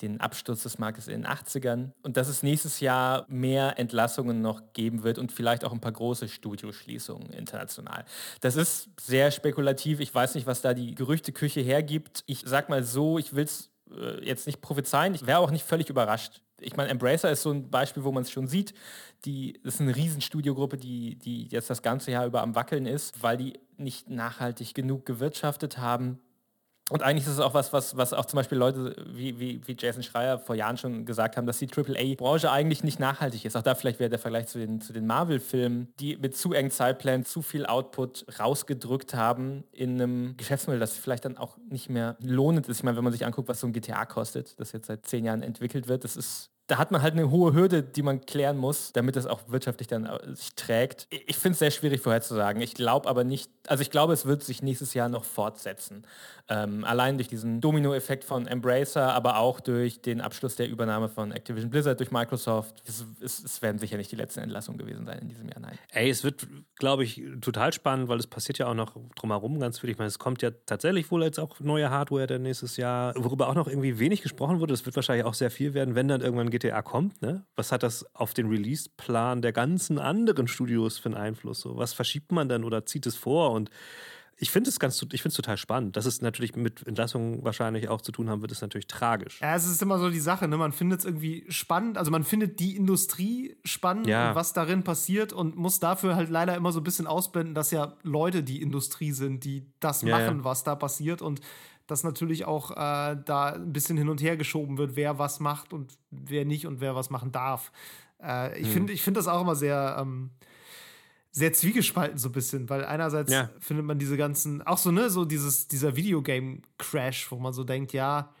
den Absturz des Marktes in den 80ern und dass es nächstes Jahr mehr Entlassungen noch geben wird und vielleicht auch ein paar große Studioschließungen international. Das ist sehr spekulativ. Ich weiß nicht, was da die Gerüchteküche hergibt. Ich sag mal so, ich will es äh, jetzt nicht prophezeien. Ich wäre auch nicht völlig überrascht. Ich meine, Embracer ist so ein Beispiel, wo man es schon sieht. Die das ist eine Riesenstudiogruppe, die, die jetzt das ganze Jahr über am Wackeln ist, weil die nicht nachhaltig genug gewirtschaftet haben. Und eigentlich ist es auch was, was, was auch zum Beispiel Leute wie, wie, wie Jason Schreier vor Jahren schon gesagt haben, dass die AAA-Branche eigentlich nicht nachhaltig ist. Auch da vielleicht wäre der Vergleich zu den, zu den Marvel-Filmen, die mit zu engen Zeitplänen zu viel Output rausgedrückt haben in einem Geschäftsmodell, das vielleicht dann auch nicht mehr lohnend ist. Ich meine, wenn man sich anguckt, was so ein GTA kostet, das jetzt seit zehn Jahren entwickelt wird, das ist da hat man halt eine hohe Hürde, die man klären muss, damit das auch wirtschaftlich dann äh, sich trägt. Ich finde es sehr schwierig vorherzusagen. Ich glaube aber nicht, also ich glaube, es wird sich nächstes Jahr noch fortsetzen. Ähm, allein durch diesen Domino-Effekt von Embracer, aber auch durch den Abschluss der Übernahme von Activision Blizzard durch Microsoft. Es, es, es werden sicher nicht die letzten Entlassungen gewesen sein in diesem Jahr, nein. Ey, es wird, glaube ich, total spannend, weil es passiert ja auch noch drumherum ganz viel. Ich meine, es kommt ja tatsächlich wohl jetzt auch neue Hardware nächstes Jahr, worüber auch noch irgendwie wenig gesprochen wurde. Das wird wahrscheinlich auch sehr viel werden, wenn dann irgendwann GTA kommt. Ne? Was hat das auf den Release-Plan der ganzen anderen Studios für einen Einfluss? So, was verschiebt man dann oder zieht es vor? Und ich finde es ganz, ich finde es total spannend. Dass es natürlich mit Entlassungen wahrscheinlich auch zu tun haben wird, ist natürlich tragisch. Ja, es ist immer so die Sache, ne? Man findet es irgendwie spannend, also man findet die Industrie spannend Ja. und was darin passiert und muss dafür halt leider immer so ein bisschen ausblenden, dass ja Leute die Industrie sind, die das Ja, machen, ja. was da passiert und dass natürlich auch äh, da ein bisschen hin und her geschoben wird, wer was macht und wer nicht und wer was machen darf. Äh, ich finde ich find das auch immer sehr, ähm, sehr zwiegespalten so ein bisschen, weil einerseits Ja. findet man diese ganzen, auch so, ne, so dieses, dieser Videogame-Crash, wo man so denkt, ja,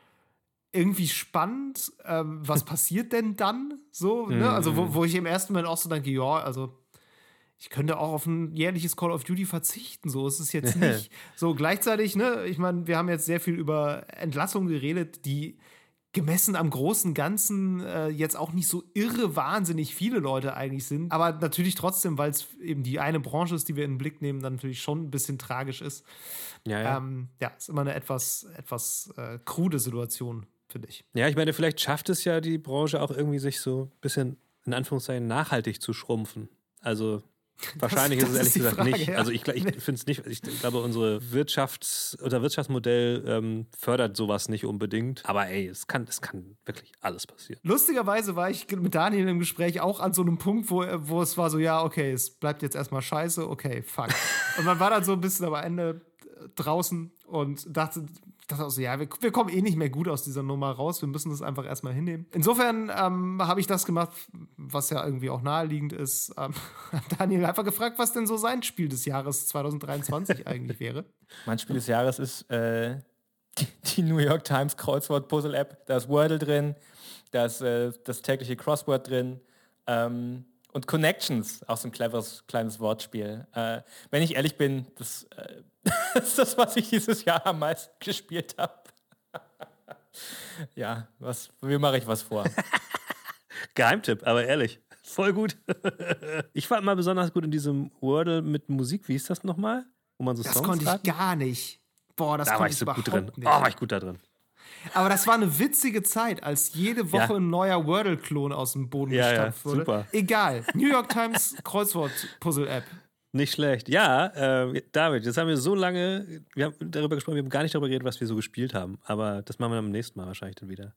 irgendwie spannend, ähm, was passiert denn dann? So, ne? Also, wo, wo ich im ersten Moment auch so denke, ja, also ich könnte auch auf ein jährliches Call of Duty verzichten, so ist es jetzt nicht. so gleichzeitig, ne, ich meine, wir haben jetzt sehr viel über Entlassungen geredet, die gemessen am großen Ganzen äh, jetzt auch nicht so irre wahnsinnig viele Leute eigentlich sind. Aber natürlich trotzdem, weil es eben die eine Branche ist, die wir in den Blick nehmen, dann natürlich schon ein bisschen tragisch ist. Ja, ja. Ähm, ja ist immer eine etwas, etwas äh, krude Situation, finde ich. Ja, ich meine, vielleicht schafft es ja die Branche auch irgendwie, sich so ein bisschen in Anführungszeichen nachhaltig zu schrumpfen. Also Wahrscheinlich Das- ist es ehrlich ist gesagt Frage, nicht. ja. Also ich, ich finde es nicht. Ich glaube, unsere Wirtschafts-, unser Wirtschaftsmodell ähm, fördert sowas nicht unbedingt. Aber ey, es kann, es kann wirklich alles passieren. Lustigerweise war ich mit Daniel im Gespräch auch an so einem Punkt, wo, wo es war so, ja, okay, es bleibt jetzt erstmal scheiße, okay, fuck. Und man war dann so ein bisschen am Ende draußen und dachte, dachte auch so, ja, wir, wir kommen eh nicht mehr gut aus dieser Nummer raus, wir müssen das einfach erstmal hinnehmen. Insofern ähm, habe ich das gemacht, was ja irgendwie auch naheliegend ist. Ähm, Daniel einfach gefragt, was denn so sein Spiel des Jahres 2023 eigentlich wäre. Mein Spiel des Jahres ist äh, die, die New York Times Kreuzwort-Puzzle-App. Da ist Wordle drin, da ist äh, das tägliche Crossword drin ähm, und Connections, auch so ein cleveres kleines Wortspiel. Äh, wenn ich ehrlich bin, das, äh, das ist das, was ich dieses Jahr am meisten gespielt habe. ja, was, wie mache ich was vor? Geheimtipp, aber ehrlich. Voll gut. ich war immer besonders gut in diesem Wordle mit Musik. Wie hieß das nochmal? Wo man so Das Songs konnte ich raten? gar nicht. Boah, das Da war konnte ich so gut drin. Oh, nicht. war ich gut da drin. Aber das war eine witzige Zeit, als jede Woche Ja. ein neuer Wordle-Klon aus dem Boden Ja, ja, gestampft wurde. super. Egal. New York Times Kreuzwort-Puzzle-App. Nicht schlecht. Ja, äh, David, jetzt haben wir so lange, wir haben darüber gesprochen, wir haben gar nicht darüber geredet, was wir so gespielt haben. Aber das machen wir am nächsten Mal wahrscheinlich dann wieder.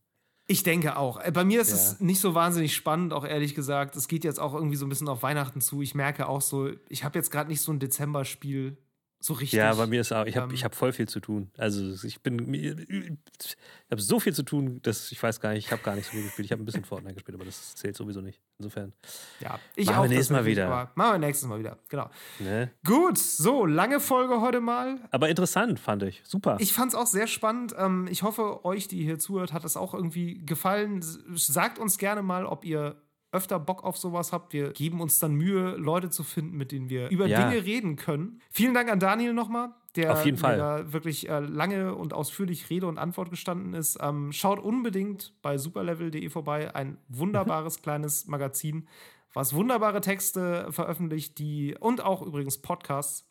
Ich denke auch. Äh, Bei mir ist Ja. es nicht so wahnsinnig spannend, auch ehrlich gesagt. Es geht jetzt auch irgendwie so ein bisschen auf Weihnachten zu. Ich merke auch so, ich habe jetzt gerade nicht so ein Dezember-Spiel so richtig. Ja, bei mir ist auch, ich habe ähm, ich hab voll viel zu tun. Also ich bin, ich habe so viel zu tun, dass ich weiß gar nicht, ich habe gar nicht so viel gespielt. Ich habe ein bisschen Fortnite gespielt, aber das zählt sowieso nicht. Insofern, Ja, ich Machen wir auch. nächstes Mal wieder. aber Machen wir nächstes Mal wieder. Genau. ne? Gut, so, lange Folge heute mal. Aber interessant fand ich. Super. Ich fand es auch sehr spannend. Ähm, ich hoffe, euch, die hier zuhört, hat es auch irgendwie gefallen. Sagt uns gerne mal, ob ihr öfter Bock auf sowas habt. Wir geben uns dann Mühe, Leute zu finden, mit denen wir über Ja. Dinge reden können. Vielen Dank an Daniel nochmal, der Auf jeden Fall. da wirklich äh, lange und ausführlich Rede und Antwort gestanden ist. Ähm, schaut unbedingt bei superlevel.de vorbei. Ein wunderbares kleines Magazin, was wunderbare Texte veröffentlicht, die und auch übrigens Podcasts,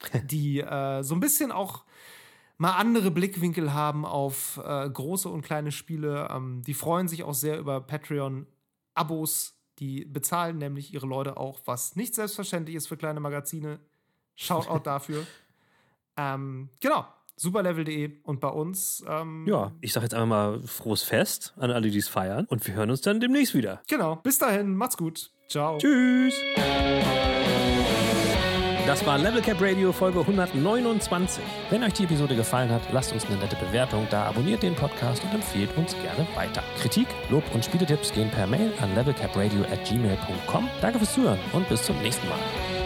die äh, so ein bisschen auch mal andere Blickwinkel haben auf äh, große und kleine Spiele. Ähm, die freuen sich auch sehr über Patreon-Abos. Die bezahlen nämlich ihre Leute auch, was nicht selbstverständlich ist für kleine Magazine. Shoutout dafür. Ähm, genau, superlevel.de und bei uns. Ähm, ja, ich sage jetzt einfach mal frohes Fest an alle, die es feiern. Und wir hören uns dann demnächst wieder. Genau, bis dahin, macht's gut. Ciao. Tschüss. Das war Level Cap Radio Folge 129. Wenn euch die Episode gefallen hat, lasst uns eine nette Bewertung da, abonniert den Podcast und empfehlt uns gerne weiter. Kritik, Lob und Spieletipps gehen per Mail an levelcapradio at gmail.com. Danke fürs Zuhören und bis zum nächsten Mal.